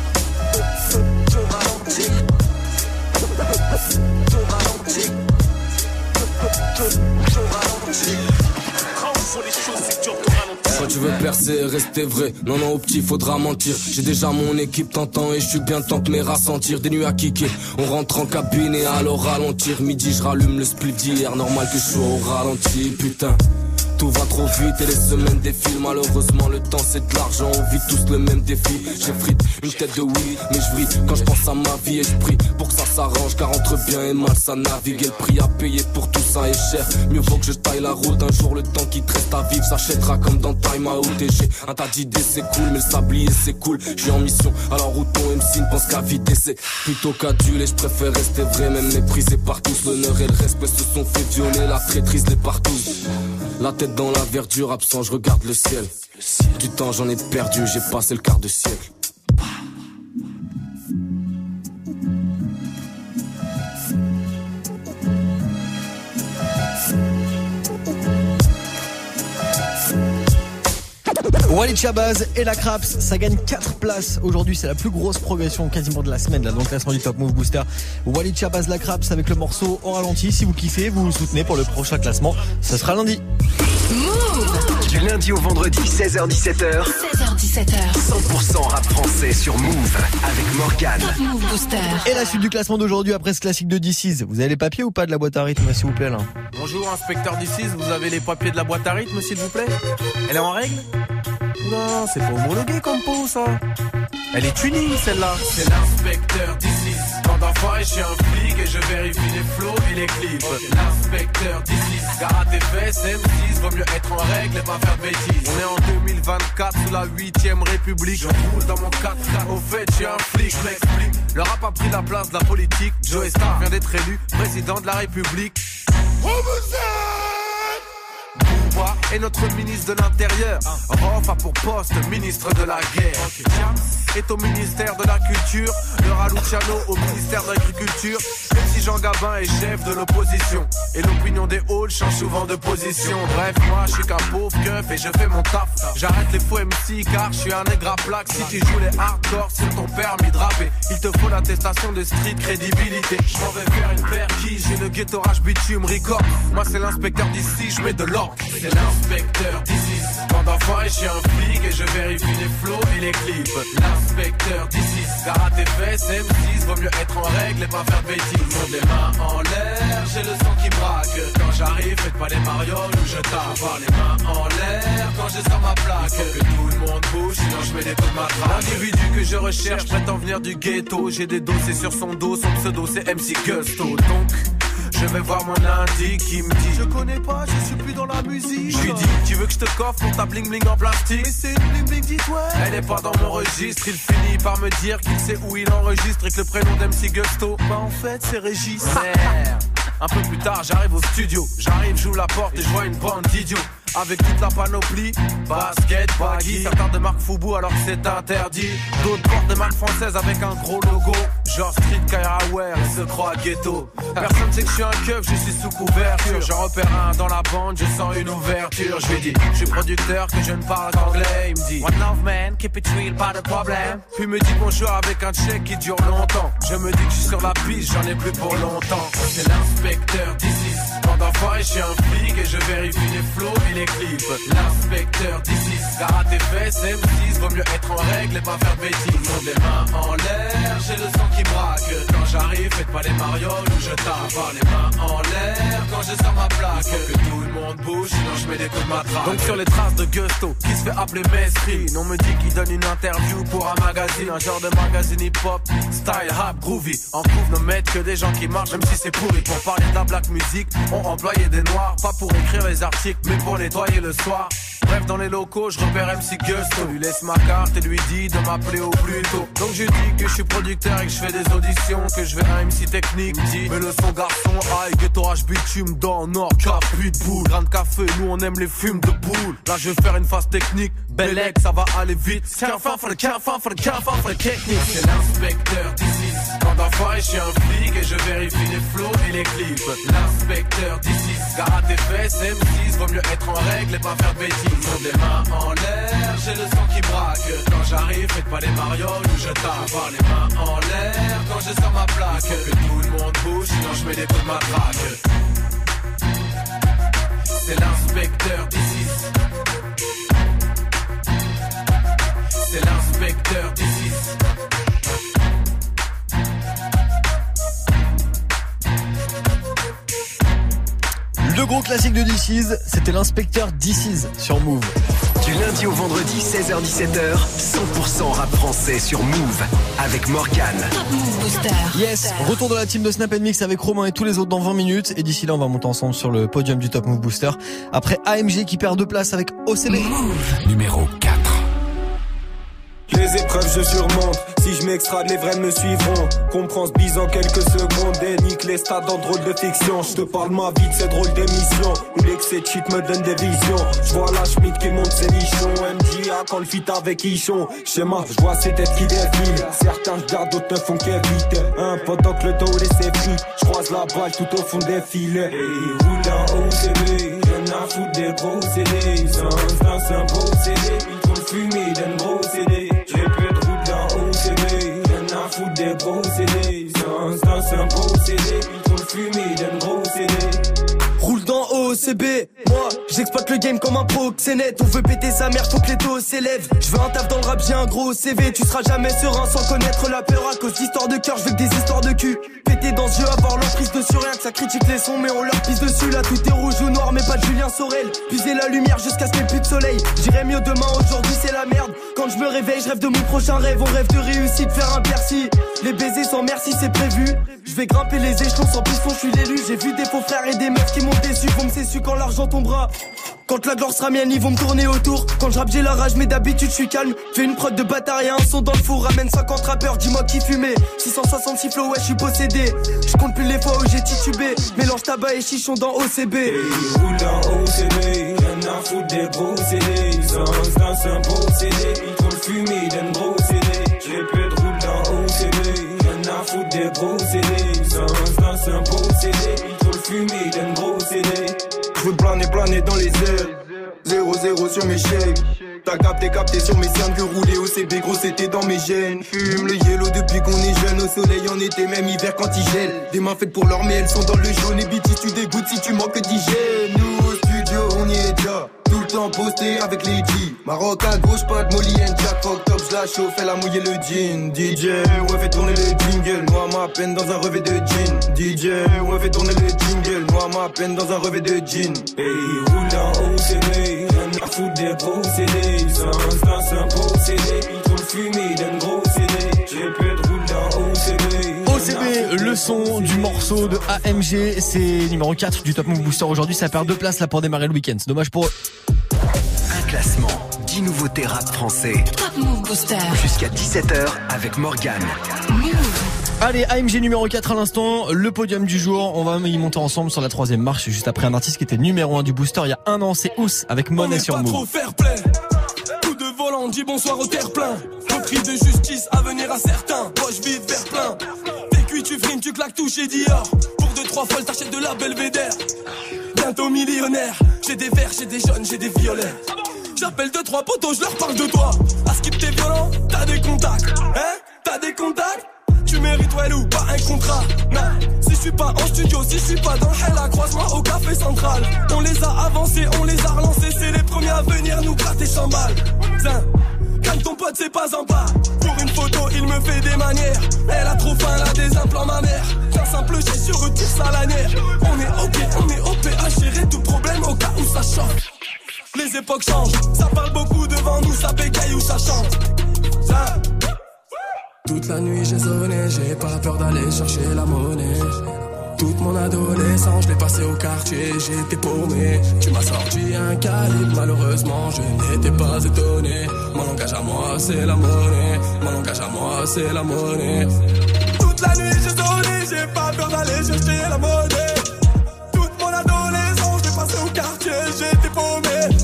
Speaker 23: Quand
Speaker 24: tu veux percer, rester vrai. Non, non, au petit, faudra mentir. J'ai déjà mon équipe t'entend et je suis bien temps que mes rassentir. Des nuits à kicker. On rentre en cabine et alors ralentir. Midi, je rallume le split d'hier. Normal que je sois au ralenti, putain. Tout va trop vite et les semaines défilent. Malheureusement, le temps c'est de l'argent. On vit tous le même défi. J'ai frite une tête de oui, mais je brille quand je pense à ma vie et je prie pour que ça s'arrange. Car entre bien et mal, ça navigue. Et le prix à payer pour tout ça est cher. Mieux vaut que je taille la route. Un jour, le temps qui te reste à vivre s'achètera comme dans Time Out. Et j'ai un tas d'idées, c'est cool, mais le sablier c'est cool. Je suis en mission, alors où ton MC ne pense qu'à vite c'est plutôt qu'aduler. Je préfère rester vrai, même méprisé par tous. L'honneur et le respect se sont fait violer. La traîtrise les partout. La dans la verdure, absent, je regarde le ciel. Du temps j'en ai perdu, j'ai passé le quart de siècle.
Speaker 1: Walid Chabaz et la Craps, ça gagne 4 places. Aujourd'hui, c'est la plus grosse progression quasiment de la semaine là, dans le classement du Top Move Booster. Walid Chabaz, la Craps avec le morceau au ralenti. Si vous kiffez, vous vous soutenez pour le prochain classement. Ce sera lundi.
Speaker 6: Du lundi au vendredi, 16h17h.
Speaker 7: 16h17h.
Speaker 6: 100% rap français sur Move avec Morgan.
Speaker 7: Top Move Booster.
Speaker 1: Et la suite du classement d'aujourd'hui après ce classique de DC's. Vous avez les papiers ou pas de la boîte à rythme, s'il vous plaît là?
Speaker 2: Bonjour, inspecteur d'ICIS, vous avez les papiers de la boîte à rythme, s'il vous plaît? Elle est en règle? Non, c'est pas homologué comme peau, ça. Elle est tuning, celle-là. C'est l'inspecteur d'ICIS. Quand d'enfoiré, je suis un flic et je vérifie les flots et les clips. L'inspecteur d'ICIS. Car à tes fesses, M6, vaut mieux être en règle et pas faire de bêtises. On est en 2024 sous la 8ème République. Je roule dans mon 4 4 Au fait, je suis un flic, je m'explique. Le rap a pris la place de la politique. Joe Star vient d'être élu président de la République. Est notre ministre de l'Intérieur. Rof a pour poste ministre de la guerre. Est au ministère de la Culture. Le Raluciano au ministère de l'Agriculture. Jean Gabin est chef de l'opposition. Et l'opinion des halls change souvent de position. Bref, moi je suis qu'un pauvre keuf et je fais mon taf. J'arrête les faux MC car je suis un nègre à plaque. Si tu joues les hardcore sur ton permis de rapper, il te faut l'attestation de street crédibilité. Je m'en vais faire une perquise, j'ai le ghettorage bitume record. Moi c'est l'inspecteur d'ici, je mets de l'ordre. C'est l'inspecteur d'ici. Quand d'enfoiré, je suis un flic et je vérifie les flots et les clips. L'inspecteur d'ici. Car à tes fesses, M6, vaut mieux être en règle et pas faire de bêtises. Les mains en l'air, j'ai le sang qui braque. Quand j'arrive, faites pas les marioles ou je tape. Les mains en l'air quand je sors ma plaque. Que tout le monde bouge, sinon je mets des coups de matraque. L'individu que je recherche prétend venir du ghetto. J'ai des dossiers sur son dos, son pseudo c'est MC Gusto. Donc. Je vais voir mon indi qui me dit. Je connais pas, je suis plus dans la musique. Je lui dis Tu veux que je te coffre pour ta bling bling en plastique? Mais c'est une bling bling dis ouais Elle est pas dans mon registre Il finit par me dire qu'il sait où il enregistre Et que le prénom d'MC Gusto. Bah en fait c'est Régis. Merde. Un peu plus tard, j'arrive au studio. J'arrive, j'ouvre la porte et je vois une bande d'idiots. Avec toute la panoplie, basket, baggy. Certains de marque Fubu alors que c'est interdit. D'autres portent des marques françaises avec un gros logo. Genre Street Kaira Wear, ils se croient ghetto. Personne sait que je suis un keuf, je suis sous couverture. Je repère un dans la bande, je sens une ouverture. Je lui dis, je suis producteur, que je ne parle qu'anglais. Il me dit, One love man, keep it real, pas de problème. Puis me dit bonjour avec un check qui dure longtemps. Je me dis que je suis sur la piste, j'en ai plus pour longtemps. C'est l'inspecteur d'ici. Quand d'enfoiré, je suis un flic et je vérifie les flots et les clips. L'inspecteur d'ici. Car à tes fesses, M6, vaut mieux être en règle et pas faire de bêtises. Monte les mains en l'air, j'ai le sang qui braque. Quand j'arrive, faites pas les marioles ou je tape. Les mains en l'air quand je sors ma plaque. Faut que tout le monde bouge, sinon je mets des coups de matraque. Donc sur les traces de Gusto, qui se fait appeler Mesri. On me dit qu'il donne une interview pour un magazine, un genre de magazine hip-hop, style rap groovy. En couvre ne mettre que des gens qui marchent, même si c'est pourri. Pour parler de la black music, on employait des noirs, pas pour écrire les articles, mais pour nettoyer le soir. Bref, dans les locaux, je repère MC Gusto. Lui laisse ma carte et lui dit de m'appeler au plus tôt. Donc je dis que je suis producteur et que je fais des auditions, que je vais un MC technique. Dit, mais le son garçon, aïe, ghetto bitume dans Nord, cap, boule. Grain de café, nous on aime les fumes de boule. Là, je vais faire une phase technique. Bellec, ça va aller vite. Qu'un fin, faut le qu'un fin, faut le qu'un fin, faut le technique. C'est l'inspecteur d'ici. Quand d'enfoiré, je suis un flic et je vérifie les flots et les clips. L'inspecteur d'ici. Car à tes fesses, M6, vaut mieux être en règle et pas faire de bêtises. Les mains en l'air, j'ai le sang qui braque. Quand j'arrive, faites pas les marioles ou je tape. Les mains en l'air quand je sors ma plaque. Que tout le monde bouge, sinon je mets des coups de matraque. C'est l'inspecteur d'ici. C'est l'inspecteur d'ici.
Speaker 1: Le gros classique de DC's, c'était l'inspecteur DC's sur Move.
Speaker 6: Du lundi au vendredi, 16h17h, 100% rap français sur Move avec Morgan.
Speaker 1: Yes, retour de la team de Snap Mix avec Romain et tous les autres dans 20 minutes. Et d'ici là, on va monter ensemble sur le podium du Top Move Booster. Après AMG qui perd deux places avec OCB.
Speaker 6: Numéro 4.
Speaker 25: Les épreuves je surmonte, si je m'extrade les vrais me suivront. Comprends ce bise en quelques secondes et nique les stades en drôle de fiction. Je te parle ma vie de ces drôles d'émissions Où l'excès de shit me donne des visions. Je vois la Schmidt qui monte ses nichons. MJA quand le fit avec Ichon. Schéma, je vois ces têtes qui défilent. Certains regardent, d'autres ne font qu'éviter. Un pendant que le dos laissé pris Je croise la balle tout au fond des filets. Et roule en Rien à foutre des gros CD Sans un beau CD Ils font le
Speaker 9: fumer d'un gros des gros CD. Un CD. Le gros CD.
Speaker 14: Roule dans OCB, moi j'exploite le game comme un proxénète. On veut péter sa mère, faut que les taux s'élèvent. Je veux un taf dans le rap, j'ai un gros CV Tu seras jamais serein sans connaître la peur. À cause d'histoires de cœur, je veux que des histoires de cul. Péter dans ce jeu, avoir leur prise dessus Rien que ça critique les sons, mais on leur pisse dessus. Là tout est rouge ou noir, mais pas de Julien Sorel. Puiser la lumière jusqu'à ce qu'il n'y ait plus de soleil. J'irai mieux demain, aujourd'hui c'est la merde Je me réveille, je rêve de mon prochain rêve On rêve de réussite, faire un Bercy Les baisers sans merci, c'est prévu Je vais grimper les échelons sans piston, je suis l'élu J'ai vu des faux frères et des meufs qui m'ont déçu Vont me su quand l'argent tombera quand la gloire sera mienne, ils vont me tourner autour. Quand je rappe, j'ai la rage, mais d'habitude, je suis calme. Fais une prod de bâtard et un son dans le four. Ramène 50 rappeurs, dis-moi qui fumait. 666 flow, ouais, je suis possédé. Je compte plus les fois où j'ai titubé. Mélange tabac et chichon dans OCB.
Speaker 9: Dans OCB, y'en a foutre des gros CD. Sans c'est un CD. Ils trop le fumer d'un gros CD. J'ai peu de roule dans OCB, y'en a foutre des gros CD. Sans c'est un CD. Ils trop le fumer d'un gros CD.
Speaker 26: Je veux planer, planer dans les airs. 0-0 sur mes chèques. T'as capté, capté sur mes cernes que rouler au CB, gros c'était dans mes gènes. Fume le yellow depuis qu'on est jeune, au soleil en été, même hiver quand il gèle. Des mains faites pour l'or, mais elles sont dans le jaune. Et BT, tu dégoûtes si tu manques d'hygiène. Tout le temps posté avec les G. Maroc à gauche, pas de Molly and Jack. Fuck top, j'la chauffe, elle a mouillé le jean. DJ, ouais, fait tourner le jingle. Moi, ma peine dans un revêt de jean. DJ, ouais, fait tourner le jingle. Moi, ma peine dans un revêt de jean.
Speaker 9: Hey, roule dans OCD, y'en a foutre des CD. Sans c'est un beau CD. Ils trop le
Speaker 1: son du morceau de AMG, c'est numéro 4 du Top Move Booster aujourd'hui. Ça perd deux places là pour démarrer le week-end. C'est dommage pour eux.
Speaker 6: Un classement, 10 nouveautés rap français.
Speaker 7: Top Move Booster.
Speaker 6: Jusqu'à 17h avec Morgane.
Speaker 1: Allez, AMG numéro 4 à l'instant, le podium du jour. On va y monter ensemble sur la troisième marche, juste après un artiste qui était numéro 1 du booster il y a un an, c'est Ous avec Monnaie sur Move.
Speaker 27: fair play. Coup de volant, dit bonsoir au terre-plein. Repris de justice à venir à certains. Poche vide, vers plein. Tu frimes, tu claques tout chez Dior. Pour deux, trois folles, t'achètes de la belvédère. Bientôt millionnaire. J'ai des verts, j'ai des jaunes, j'ai des violets. J'appelle deux, trois potos, je leur parle de toi. À skip t'es violent, t'as des contacts. Hein? T'as des contacts? Tu mérites ouais ou pas un contrat Non, si je suis pas en studio, si je suis pas dans le hell, croise-moi au café central On les a avancés, on les a relancés C'est les premiers à venir nous gratter 100 balles Tiens, calme ton pote c'est pas en bas. Pour une photo il me fait des manières. Elle a trop faim, elle a des implants ma mère. Qu'un simple geste, je retire sa lanière. On est ok, on est OP à gérer tout problème au cas où ça chauffe Les époques changent, ça parle beaucoup devant nous, ça bégaye ou ça chante
Speaker 14: Toute la nuit j'ai sonné, j'ai pas peur d'aller chercher la monnaie. Toute mon adolescence, je l'ai passé au quartier, j'étais paumé. Tu m'as sorti un calibre, malheureusement, je n'étais pas étonné. Mon langage à moi, c'est la monnaie. Mon langage à moi, c'est la monnaie.
Speaker 27: Toute la nuit j'ai sonné, j'ai pas peur d'aller chercher la monnaie. Toute mon adolescence, j'ai passé au quartier, j'étais paumé.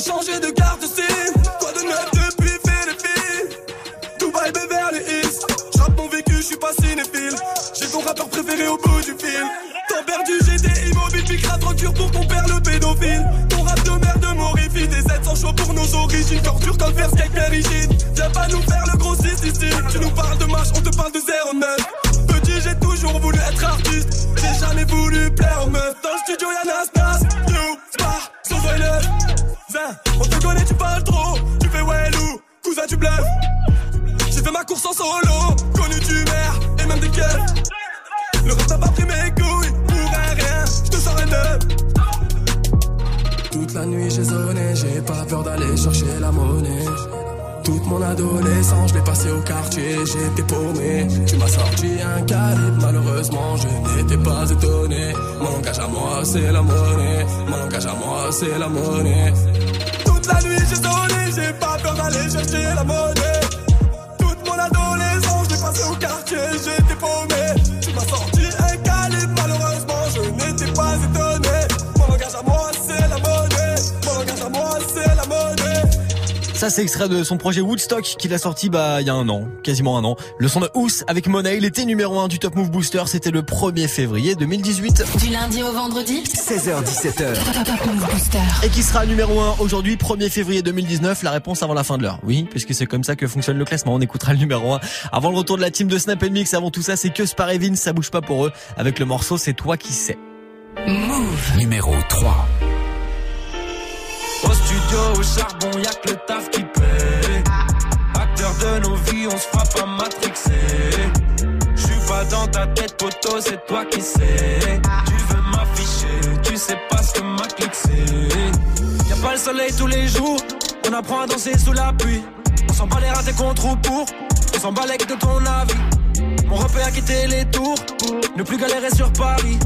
Speaker 27: Changer de garde SIM. Quoi de neuf depuis Philippines? Dubaï, Beverly Hills. J'rappe mon vécu, j'suis pas cinéphile. J'ai ton rappeur préféré au bout du fil. Temps perdu, j'étais immobile, puis recure pour ton père le pédophile. Ton rap de merde m'horrifie, des aides sans chaud pour nos origines. Torture comme faire skate rigide. Viens pas nous faire le gros ici. Tu nous parles de marche, on te parle de 09. Petit,
Speaker 14: d'aller chercher la monnaie. Toute mon adolescence, je l'ai passé au quartier, j'étais paumé. Tu m'as sorti un calibre, malheureusement, je n'étais pas étonné. Mon langage à moi, c'est la monnaie. Mon langage à moi, c'est la monnaie.
Speaker 27: Toute la nuit j'ai sonné, j'ai pas peur d'aller chercher la monnaie. Toute mon adolescence, j'ai passé au quartier, j'étais paumé.
Speaker 1: Ça, c'est extrait de son projet Woodstock qu'il a sorti bah il y a un an, quasiment un an. Le son de Ous avec Monet, il était numéro 1 du Top Move Booster, c'était le 1er février 2018.
Speaker 7: Du lundi au vendredi
Speaker 6: 16h17h.
Speaker 7: Top Move Booster.
Speaker 1: Et qui sera numéro 1 aujourd'hui, 1er février 2019, la réponse avant la fin de l'heure. Oui, puisque c'est comme ça que fonctionne le classement. On écoutera le numéro 1 avant le retour de la team de Snap Mix. Avant tout ça, c'est que Spar et Vince, ça bouge pas pour eux. Avec le morceau, c'est toi qui sais.
Speaker 7: Move.
Speaker 6: Numéro 3.
Speaker 9: Studio, au charbon, y'a que le taf qui paie. Acteur de nos vies, on se frappe à matrixer. J'suis pas dans ta tête, poteau, c'est toi qui sais. Tu veux m'afficher, tu sais pas ce que ma clique c'est. Y'a pas le soleil tous les jours, on apprend à danser sous la pluie. On s'en bat les ratés contre ou pour, on s'en bat les de ton avis. Mon repère a quitté les tours, ne plus galérer sur Paris.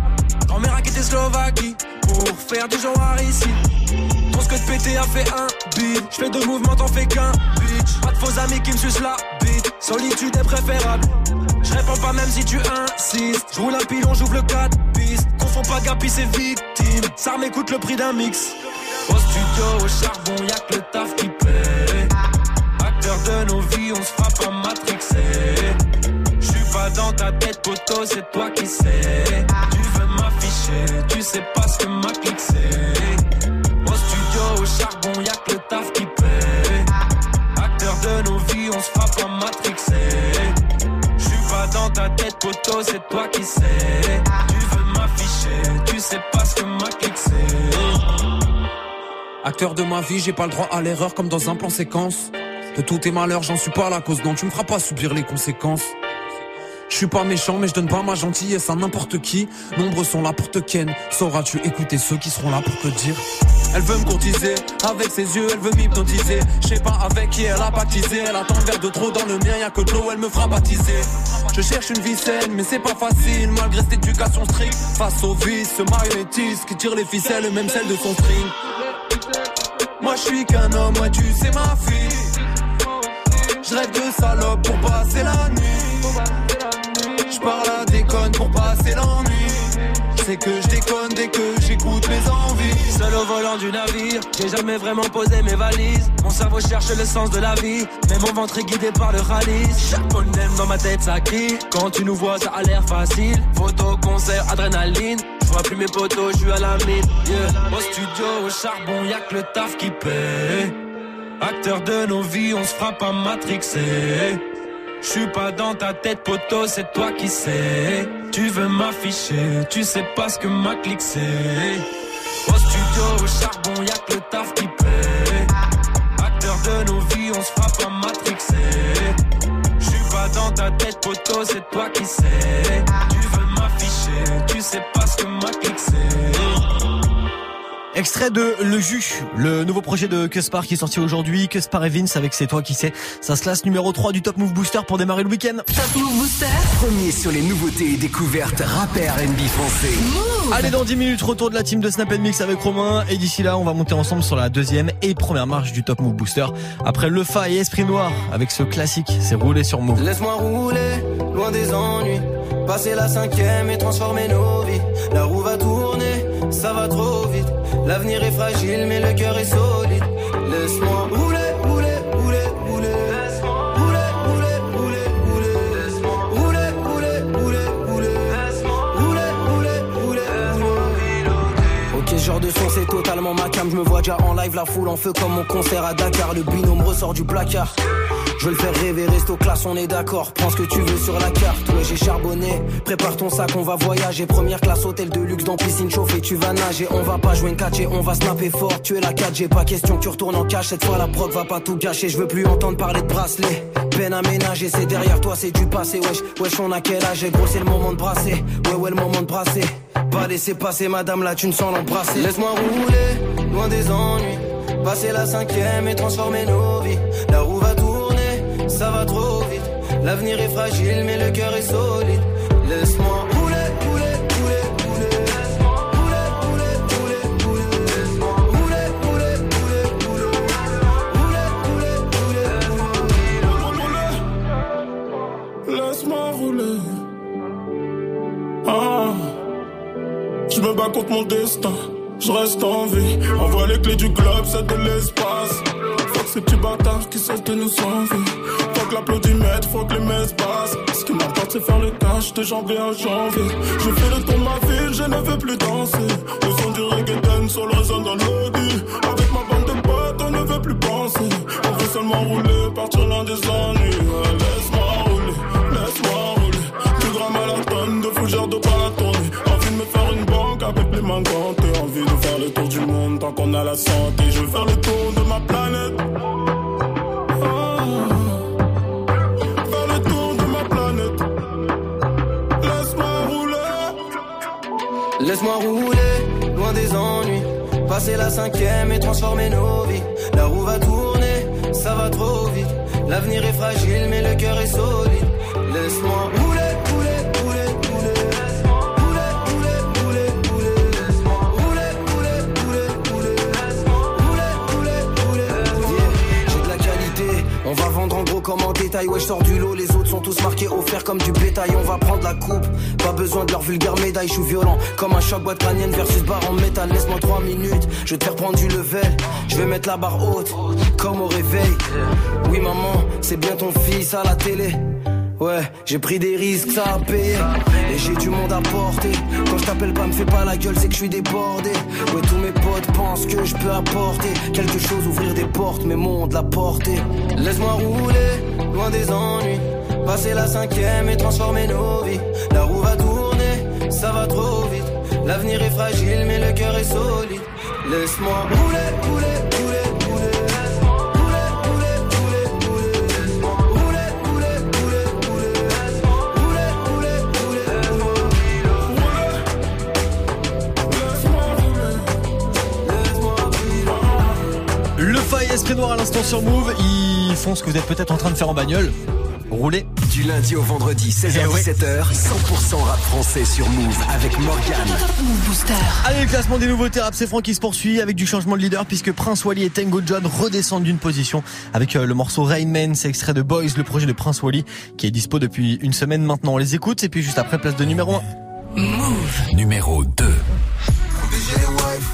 Speaker 9: Grand-mère a quitté Slovaquie, pour faire du genre ici. Ton que de pété a fait un beat. J'fais deux mouvements, t'en fais qu'un bitch. Pas de faux amis qui me sucent la bite. Solitude est préférable. Je réponds pas même si tu insistes. J'roule un pilon, j'ouvre le 4 pistes. Confonds pas Gapi, c'est victime. Ça m'écoute le prix d'un mix. Au studio, au charbon, y'a que le taf qui paie. Acteur de nos vies, on se frappe à matrixer. J'suis pas dans ta tête, poteau, c'est toi qui sais. Tu veux m'afficher, tu sais pas ce que ma. Charbon, y'a que le taf qui paie. Acteur de nos vies, on se frappe à matrixer. J'suis pas dans ta tête, poteau, c'est toi qui sais. Tu veux m'afficher, tu sais pas ce que ma clique.
Speaker 20: Acteur de ma vie, j'ai pas le droit à l'erreur comme dans un plan séquence. De tous tes malheurs, j'en suis pas la cause, non, tu me feras pas subir les conséquences. Je suis pas méchant, mais je donne pas ma gentillesse à n'importe qui. Nombreux sont là pour te ken. Sauras-tu écouter ceux qui seront là pour te dire? Elle veut me courtiser, avec ses yeux, elle veut m'hypnotiser. Je sais pas avec qui elle a baptisé. Elle attend verre de trop dans le mien, y'a que de l'eau, elle me fera baptiser. Je cherche une vie saine, mais c'est pas facile, malgré cette éducation stricte. Face au vice, ce marionnettiste qui tire les ficelles, et même celle de son string. Moi je suis qu'un homme, ouais tu sais ma fille. Je rêve de salope pour passer la nuit. Je parle à déconne pour passer l'ennui. C'est que je déconne dès que j'écoute mes envies.
Speaker 9: Seul au volant du navire, j'ai jamais vraiment posé mes valises. Mon cerveau cherche le sens de la vie, mais mon ventre est guidé par le rallye. Chaque bonhomme dans ma tête ça crie. Quand tu nous vois, ça a l'air facile. Photo, concert, adrénaline. Je vois plus mes potos, je à la mine. Yeah. Au studio, au charbon, y'a que le taf qui paie. Acteur de nos vies, on se frappe à matrixer. Je suis pas dans ta tête, poteau, c'est toi qui sais. Tu veux m'afficher, tu sais pas ce que ma clique c'est. Au studio, au charbon, y'a que le taf qui paie. Acteur de nos vies, on se frappe à matrixer. Je suis pas dans ta tête, poteau, c'est toi qui sais. Tu veux m'afficher, tu sais pas ce que ma clique c'est.
Speaker 1: Extrait de Le Jus, le nouveau projet de Cuspar qui est sorti aujourd'hui. Cuspar et Vince avec C'est toi qui sais. Ça se classe numéro 3 du Top Move Booster pour démarrer le week-end.
Speaker 7: Top Move Booster.
Speaker 6: Premier sur les nouveautés et découvertes rappeurs NB français.
Speaker 7: Move.
Speaker 1: Allez, dans 10 minutes, retour de la team de Snap Mix avec Romain. Et d'ici là, on va monter ensemble sur la deuxième et première marche du Top Move Booster. Après Le Fa et Esprit Noir avec ce classique, c'est roulé sur Move.
Speaker 25: Laisse-moi rouler, loin des ennuis. Passer la cinquième et transformer nos vies. La roue va tourner, ça va trop vite. L'avenir est fragile, mais le cœur est solide. Laisse-moi rouler, rouler, rouler, rouler. Laisse-moi rouler, rouler, rouler, rouler. Laisse-moi rouler, rouler, rouler, rouler. Laisse-moi Ok, genre de son, c'est totalement ma cam. Je me vois déjà en live, la foule en feu comme mon concert à Dakar. Le binôme ressort du placard. Je veux le faire rêver, resto classe, on est d'accord. Prends ce que tu veux sur la carte. Ouais, j'ai charbonné. Prépare ton sac, on va voyager. Première classe, hôtel de luxe dans piscine chauffée. Tu vas nager, on va pas jouer une catch on va snapper fort. Tu es la 4G, pas question que tu retournes en cash. Cette fois, la prod va pas tout gâcher. Je veux plus entendre parler de bracelet. Peine à ménager, c'est derrière toi, c'est du passé. Wesh, wesh, on a quel âge? Gros, c'est le moment de brasser. Ouais, ouais, le moment de brasser. Pas laisser passer, madame, là, tu ne sens l'embrasser. Laisse-moi rouler, loin des ennuis. Passer la cinquième et transformer nos vies. La roue va tourner ça va trop vite. L'avenir est fragile, mais le cœur est solide. Laisse-moi rouler, rouler, rouler, rouler. Rouler, rouler, rouler, rouler. Laisse-moi rouler, rouler, rouler, rouler. Rouler, rouler, rouler,
Speaker 21: Laisse-moi rouler. Je me bats contre mon destin. Je reste en vie. Envoie les clés du globe, c'est de l'espace.
Speaker 28: Ces petits bâtards qui cessent de nous envier. Faut que l'applaudimètre, faut que les messes passent. Ce qui m'importe, c'est faire le cash de janvier à janvier. Je fais le tour de ma ville, je ne veux plus danser. Le son du reggaeton solo résonne dans l'audi. Avec ma bande de potes, on ne veut plus penser. On veut seulement rouler, partir loin des ennuis. Avec les mains gantées. Envie de faire le tour du monde tant qu'on a la santé. Je veux faire le tour de ma planète. Ah. Faire le tour de ma planète. Laisse-moi rouler.
Speaker 25: Laisse-moi rouler, loin des ennuis. Passer la cinquième et transformer nos vies. La roue va tourner, ça va trop vite. L'avenir est fragile, mais le cœur est solide. Laisse-moi rouler, rouler, on va vendre en gros comme en détail. Ouais, je sors du lot, les autres sont tous marqués, offerts comme du bétail. On va prendre la coupe, pas besoin de leur vulgaire médaille. Je suis violent comme un choc boîte crânienne versus barre en métal. Laisse-moi 3 minutes, je te faire du level. Je vais mettre la barre haute, comme au réveil. Oui, maman, c'est bien ton fils à la télé. Ouais, j'ai pris des risques, ça a payé. Et j'ai du monde à porter. Quand je t'appelle pas, me fais pas la gueule, c'est que je suis débordé. Ouais, tous mes potes pensent que je peux apporter quelque chose, ouvrir des portes, mais monde la porter. Laisse-moi rouler, loin des ennuis. Passer la cinquième et transformer nos vies. La roue va tourner, ça va trop vite. L'avenir est fragile, mais le cœur est solide. Laisse-moi rouler, rouler.
Speaker 1: Esprit Noir à l'instant sur Move, ils font ce que vous êtes peut-être en train de faire en bagnole. Rouler.
Speaker 12: Du lundi au vendredi,
Speaker 1: Eh
Speaker 12: 16h-17h, 100% rap français sur Move avec Morgan.
Speaker 7: Booster.
Speaker 1: Allez, le classement des nouveautés rap, c'est Franck qui se poursuit avec du changement de leader puisque Prince Wally et Tango John redescendent d'une position avec euh, le morceau Rain Man, c'est extrait de Boys, le projet de Prince Wally qui est dispo depuis une semaine maintenant. On les écoute et puis juste après, place de numéro 1.
Speaker 7: Move.
Speaker 12: Numéro 2.
Speaker 4: Protéger les wives,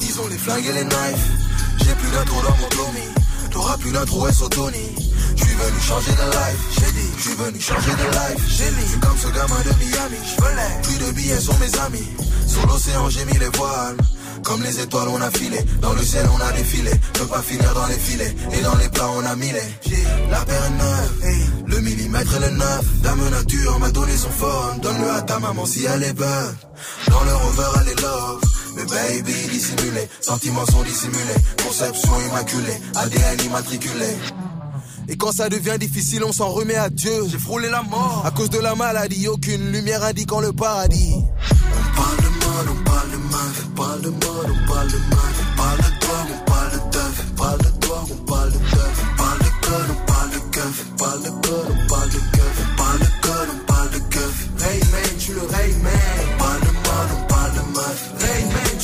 Speaker 4: ils ont les flingues et les knives. J'ai plus d'intro dans mon Tommy, t'auras plus d'intro et Tony. Je suis venu changer de life, j'ai dit, je suis venu changer de life. J'ai mis, je suis comme ce gamin de Miami, je Plus de billets sur mes amis, sur l'océan j'ai mis les voiles. Comme les étoiles on a filé, dans le ciel on a défilé, ne pas finir dans les filets, et dans les plats on a mis les. La paire est neuve, le millimètre et le neuf. Dame nature m'a donné son phone, donne-le à ta maman si elle est bonne. Dans le rover elle est love. Mais baby dissimulé, sentiments sont dissimulés, conception immaculée, ADN immatriculé. Et quand ça devient difficile, on s'en remet à Dieu. J'ai frôlé la mort. À cause de la maladie, aucune lumière indiquant le paradis. On parle de mode, on parle de meuf. On parle de mode, on parle de meuf. On parle de drogue, on parle de teuf. On parle de drogue, on parle de teuf. On parle de code, on parle de keuf. On parle de code, on parle de keuf. On parle de code, on parle de keuf. Hey man, tu le Ray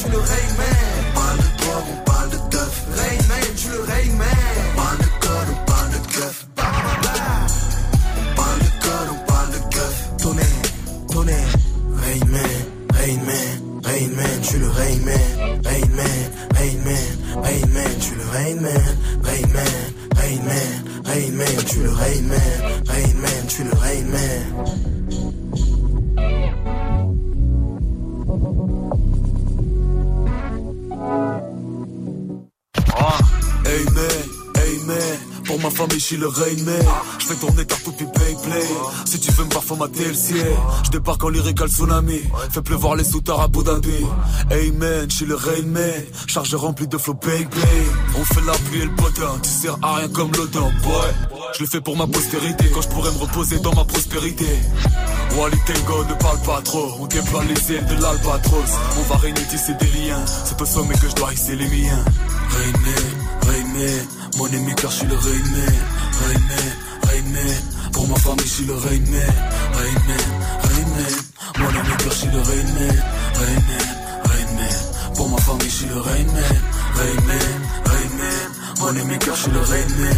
Speaker 4: tu le Ray man. On parle de drogue, on parle de teuf. Ray man, tu le Ray man. On parle de code, on parle de keuf. On parle de code, on parle de keuf. Tonnerre, tonnerre. Rain man, Rain man, Rain man, tu le Rain man. Rain man, Rain man, Rain man, tu le Rain le Rain
Speaker 5: Je fais tourner puis play play. Si tu veux me formater le ciel. Je débarque en lyrical tsunami. Fais pleuvoir les soutards à Abu Dhabi. Hey man, je le Rain Man Charge remplie de flow bang On fait la pluie et le potin Tu sers à rien comme l'odeur boy. Je le fais pour ma postérité Quand je pourrais me reposer dans ma prospérité. Wally Tango ne parle pas trop. On déploie les ailes de l'albatros. On va régner tisser des liens. C'est au sommet que je dois hisser les miens. Rain Man Mon ennemi car je suis le Man, Rain Man Pour ma famille je suis le Man, Rain Man Mon ennemi car je suis le Man, Rain Man Pour ma famille je suis le Man, Rain Man Mon ennemi car je suis le Man,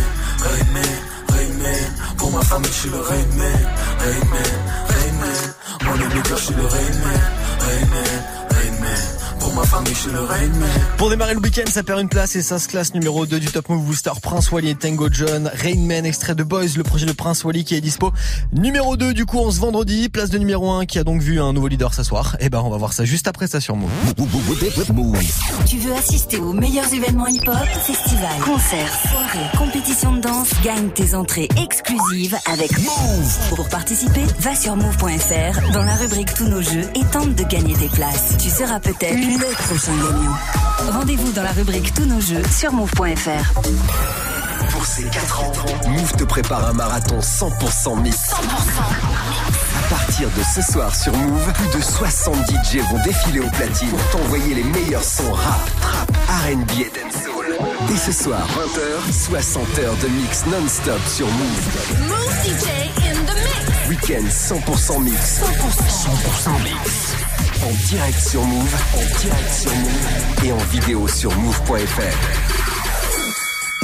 Speaker 5: Rain Man Pour ma famille je suis le Man, Rain Man Mon ennemi car je suis le Pour ma ma famille, je suis le Rain Man.
Speaker 1: Pour démarrer le week-end, ça perd une place et ça se classe numéro 2 du Top Move Booster. Prince Wally et Tango John. Rainman, extrait de Boys, le projet de Prince Wally qui est dispo. Numéro 2 du coup on se vendredi. Place de numéro 1 qui a donc vu un nouveau leader s'asseoir. Et ben on va voir ça juste après ça sur Move.
Speaker 7: Tu veux assister aux meilleurs événements hip-hop, festivals, concerts, soirées, compétitions de danse? Gagne tes entrées exclusives avec Move. Pour participer, va sur move.fr dans la rubrique Tous nos jeux et tente de gagner tes places. Tu seras peut-être le prochain gagnant. Rendez-vous dans la rubrique Tous nos jeux sur move.fr.
Speaker 6: Pour ces 4 ans, Move te prépare un marathon 100% mix. À partir de ce soir sur Move, plus de 70 DJ vont défiler au platine pour t'envoyer les meilleurs sons rap, trap, R&B et dancehall. Dès ce soir, 20h, 60 heures de mix non-stop sur Move.
Speaker 7: Move DJ in the mix.
Speaker 6: Week-end 100% mix. 100% mix. En direct sur Move, en direct sur Move et en vidéo sur move.fr.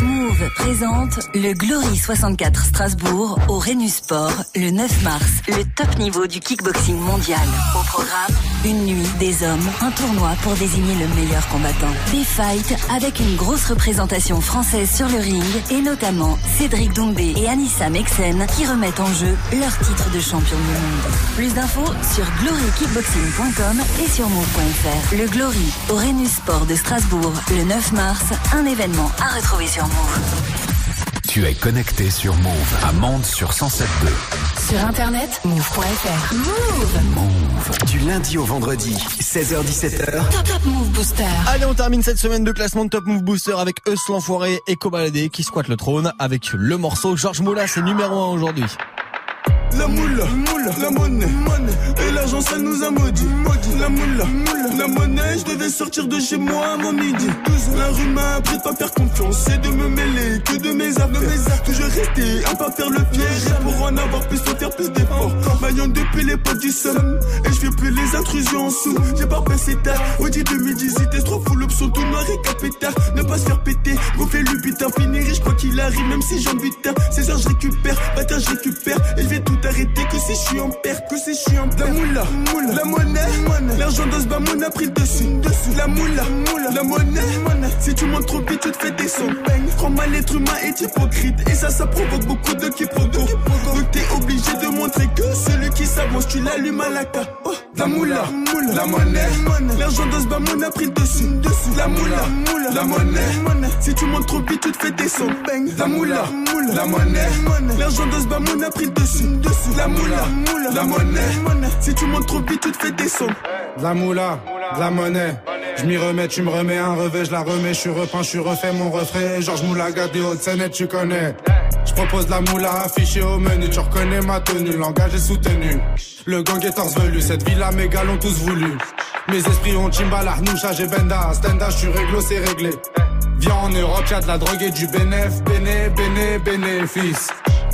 Speaker 7: Move présente le Glory 64 Strasbourg au Rhenus Sport le 9 mars, le top niveau du kickboxing mondial. Au programme, une nuit, des hommes, un tournoi pour désigner le meilleur combattant. Des fights avec une grosse représentation française sur le ring et notamment Cédric Doumbé et Anissa Mexen qui remettent en jeu leur titre de champion du monde. Plus d'infos sur glorykickboxing.com et sur move.fr. Le Glory au Rhenus Sport de Strasbourg le 9 mars, un événement à retrouver sur Move.
Speaker 29: Tu es connecté sur Move à Mende sur 107.2.
Speaker 7: Sur internet, move.fr. Move
Speaker 6: Move. Du lundi au vendredi, 16h17h.
Speaker 7: Top Top Move Booster.
Speaker 1: Allez, on termine cette semaine de classement de Top Move Booster avec Eus l'enfoiré et Cobaladé qui squattent le trône avec le morceau Georges Moula, c'est numéro 1 aujourd'hui.
Speaker 30: La moula, la monnaie, et l'argent ça nous a maudit. La moula, la monnaie, je devais sortir de chez moi avant midi. La rue m'a appris de pas faire confiance et de me mêler que de mes affaires. Toujours rester, à pas faire le piège. Et pour en avoir plus, faut faire plus d'efforts. Maillon depuis les potes du sol, et je fais plus les intrusions en sous. J'ai pas passé tard, Audi 2018, et trop full option, tout noir et capétard. Ne pas se faire péter, gonfler le butin, finir riche quoi qu'il arrive, même si j'en butin. 16 heures, je récupère, matin, je récupère, et je tout arrêter que si je suis en perte, que si je suis en perte. La moula, la monnaie, l'argent de ce bamoun a pris le dessus. La moula, la monnaie, si tu montes trop vite, tu te fais descendre. Prends mal l'être humain est hypocrite, et ça, ça provoque beaucoup de quiproquos. Donc t'es obligé de montrer que celui qui s'avance, tu l'allumes à la carte. Oh, la moula, la monnaie, l'argent de ce bamoun a pris le dessus. La moula, la monnaie, si tu montes trop vite, tu te fais descendre. La moula, la monnaie, l'argent de ce bamoun a pris le dessus, La moula, la monnaie, si tu montes trop vite, tu te fais descendre.
Speaker 31: De la moula, de la monnaie. Je m'y remets, tu me remets un revêt, je la remets, je suis repeint, je suis refait mon refrain. Georges Moulaga des Hauts-de-Seine, tu connais. Je propose la moula affichée au menu, tu reconnais ma tenue, le langage est soutenu. Le gang est velu, cette villa mes gars l'ont tous voulu. Mes esprits ont Chimbala, Arnoucha, j'ai Benda, Stenda, je suis réglo, c'est réglé. Viens en Europe, y'a de la drogue et du bénéf, béné, béné, bénéfice.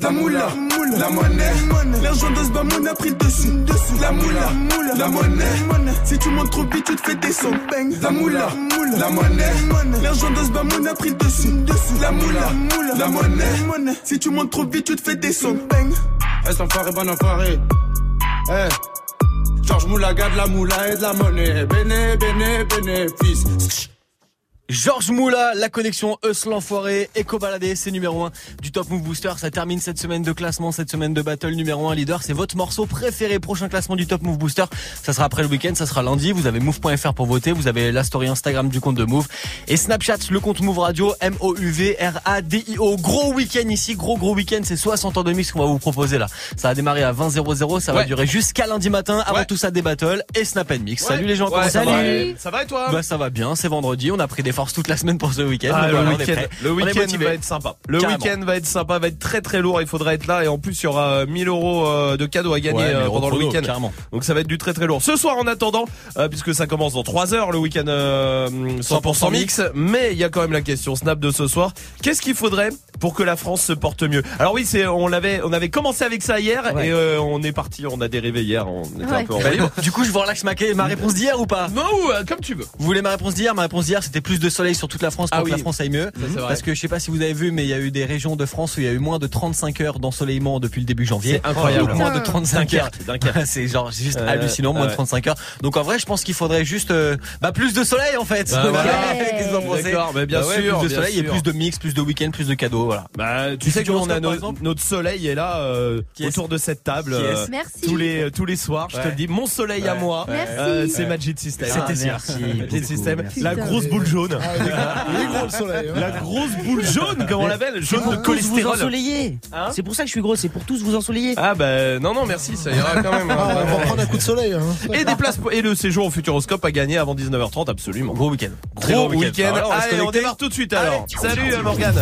Speaker 30: La moula, la monnaie, l'argent de ce a pris le dessus. La moula, la monnaie, si tu montes trop vite, tu te fais descendre. La moula, la monnaie, l'argent de ce a pris le dessus. La moula, la monnaie, si tu montes trop vite, tu te fais descendre.
Speaker 31: Eh, c'est enfoiré, bon enfoiré. Eh. Georges Moulaga de la moula et de la monnaie. Béné, béné, bénéfice.
Speaker 1: Georges Moula, la connexion Eus l'enfoiré, Eco Baladé, c'est numéro 1 du Top Move Booster. Ça termine cette semaine de classement, cette semaine de battle numéro 1 leader. C'est votre morceau préféré. Prochain classement du Top Move Booster. Ça sera après le week-end, ça sera lundi. Vous avez move.fr pour voter. Vous avez la story Instagram du compte de Move. Et Snapchat, le compte Move Radio, M-O-U-V-R-A-D-I-O. Gros week-end ici, gros gros week-end. C'est 60 ans de mix qu'on va vous proposer là. Ça a démarré à 20 00 Ça va durer jusqu'à lundi matin. Avant
Speaker 32: Ouais.
Speaker 1: tout ça, des battles et Snap and Mix.
Speaker 32: Ouais.
Speaker 1: Salut les gens,
Speaker 32: Ouais,
Speaker 1: comment ça va
Speaker 32: salut. Ça va et toi
Speaker 1: Bah ça va bien, c'est vendredi. On a pris des force toute la semaine pour ce week-end.
Speaker 32: Ah, le week-end, le va être sympa. Le week-end va être sympa, va être très très lourd. Il faudra être là et en plus il y aura euh, 1000 euros euh, de cadeaux à gagner
Speaker 1: Ouais, 1000
Speaker 32: euh, pendant le week-end. Donc ça va être du très très lourd. Ce soir en attendant, euh, puisque ça commence dans 3 heures le week-end euh, 100% mix, mais il y a quand même la question Snap de ce soir. Qu'est-ce qu'il faudrait pour que la France se porte mieux? Alors oui, c'est on l'avait on avait commencé avec ça hier
Speaker 1: Ouais.
Speaker 32: et euh, on est parti, on a dérivé hier, on était un peu envahi.
Speaker 1: Du coup, je vous relaxe ma, ma réponse d'hier ou pas?
Speaker 32: Non, euh, comme tu veux.
Speaker 1: Vous voulez ma réponse d'hier? Ma réponse d'hier, c'était plus de soleil sur toute la France pour
Speaker 32: Ah
Speaker 1: que la France aille mieux.
Speaker 32: Ça.
Speaker 1: Parce que je sais pas si vous avez vu, mais il y a eu des régions de France où il y a eu moins de 35 heures d'ensoleillement depuis le début janvier.
Speaker 32: C'est incroyable.
Speaker 1: Donc, moins de
Speaker 32: Putain.
Speaker 1: 35 heures. C'est genre juste
Speaker 32: Euh,
Speaker 1: hallucinant, moins
Speaker 32: ouais.
Speaker 1: de 35 heures. Donc en vrai, je pense qu'il faudrait juste euh, bah, plus de soleil en fait.
Speaker 32: Bah, voilà.
Speaker 1: Que
Speaker 32: D'accord, mais bien
Speaker 1: Bah ouais,
Speaker 32: sûr,
Speaker 1: plus de soleil et plus de mix, plus de week-end, plus de cadeaux, voilà.
Speaker 32: Bah, tu sais
Speaker 1: du
Speaker 32: qu'on a
Speaker 1: horoscope, par
Speaker 32: no-
Speaker 1: exemple
Speaker 32: notre soleil est là euh,
Speaker 1: Qui est-ce
Speaker 32: autour de cette table
Speaker 1: Qui est-ce
Speaker 32: euh,
Speaker 33: Merci.
Speaker 32: tous les tous les soirs. Je te le dis, mon soleil à moi,
Speaker 1: Merci.
Speaker 32: euh, c'est
Speaker 1: Ouais.
Speaker 32: Magic System.
Speaker 1: C'était.
Speaker 32: Merci Magic System,
Speaker 1: merci.
Speaker 32: la grosse boule jaune.
Speaker 21: Il est gros le soleil. hein.
Speaker 32: La grosse boule jaune, comme on l'appelle, jaune de
Speaker 34: Pour tous vous
Speaker 32: cholestérol.
Speaker 34: ensoleiller.
Speaker 32: Hein
Speaker 34: c'est pour ça que je suis gros, c'est pour tous vous ensoleiller.
Speaker 32: Ah bah non non merci, ça ira quand même. hein,
Speaker 21: Ah, on va prendre un coup de soleil. hein.
Speaker 32: Et des places et le séjour au Futuroscope à gagner avant 19h30 absolument.
Speaker 1: Gros week-end.
Speaker 32: Gros week-end.
Speaker 1: Alors, on va se
Speaker 32: Allez, on
Speaker 1: connecter.
Speaker 32: démarre tout de suite alors. Salut Morgane.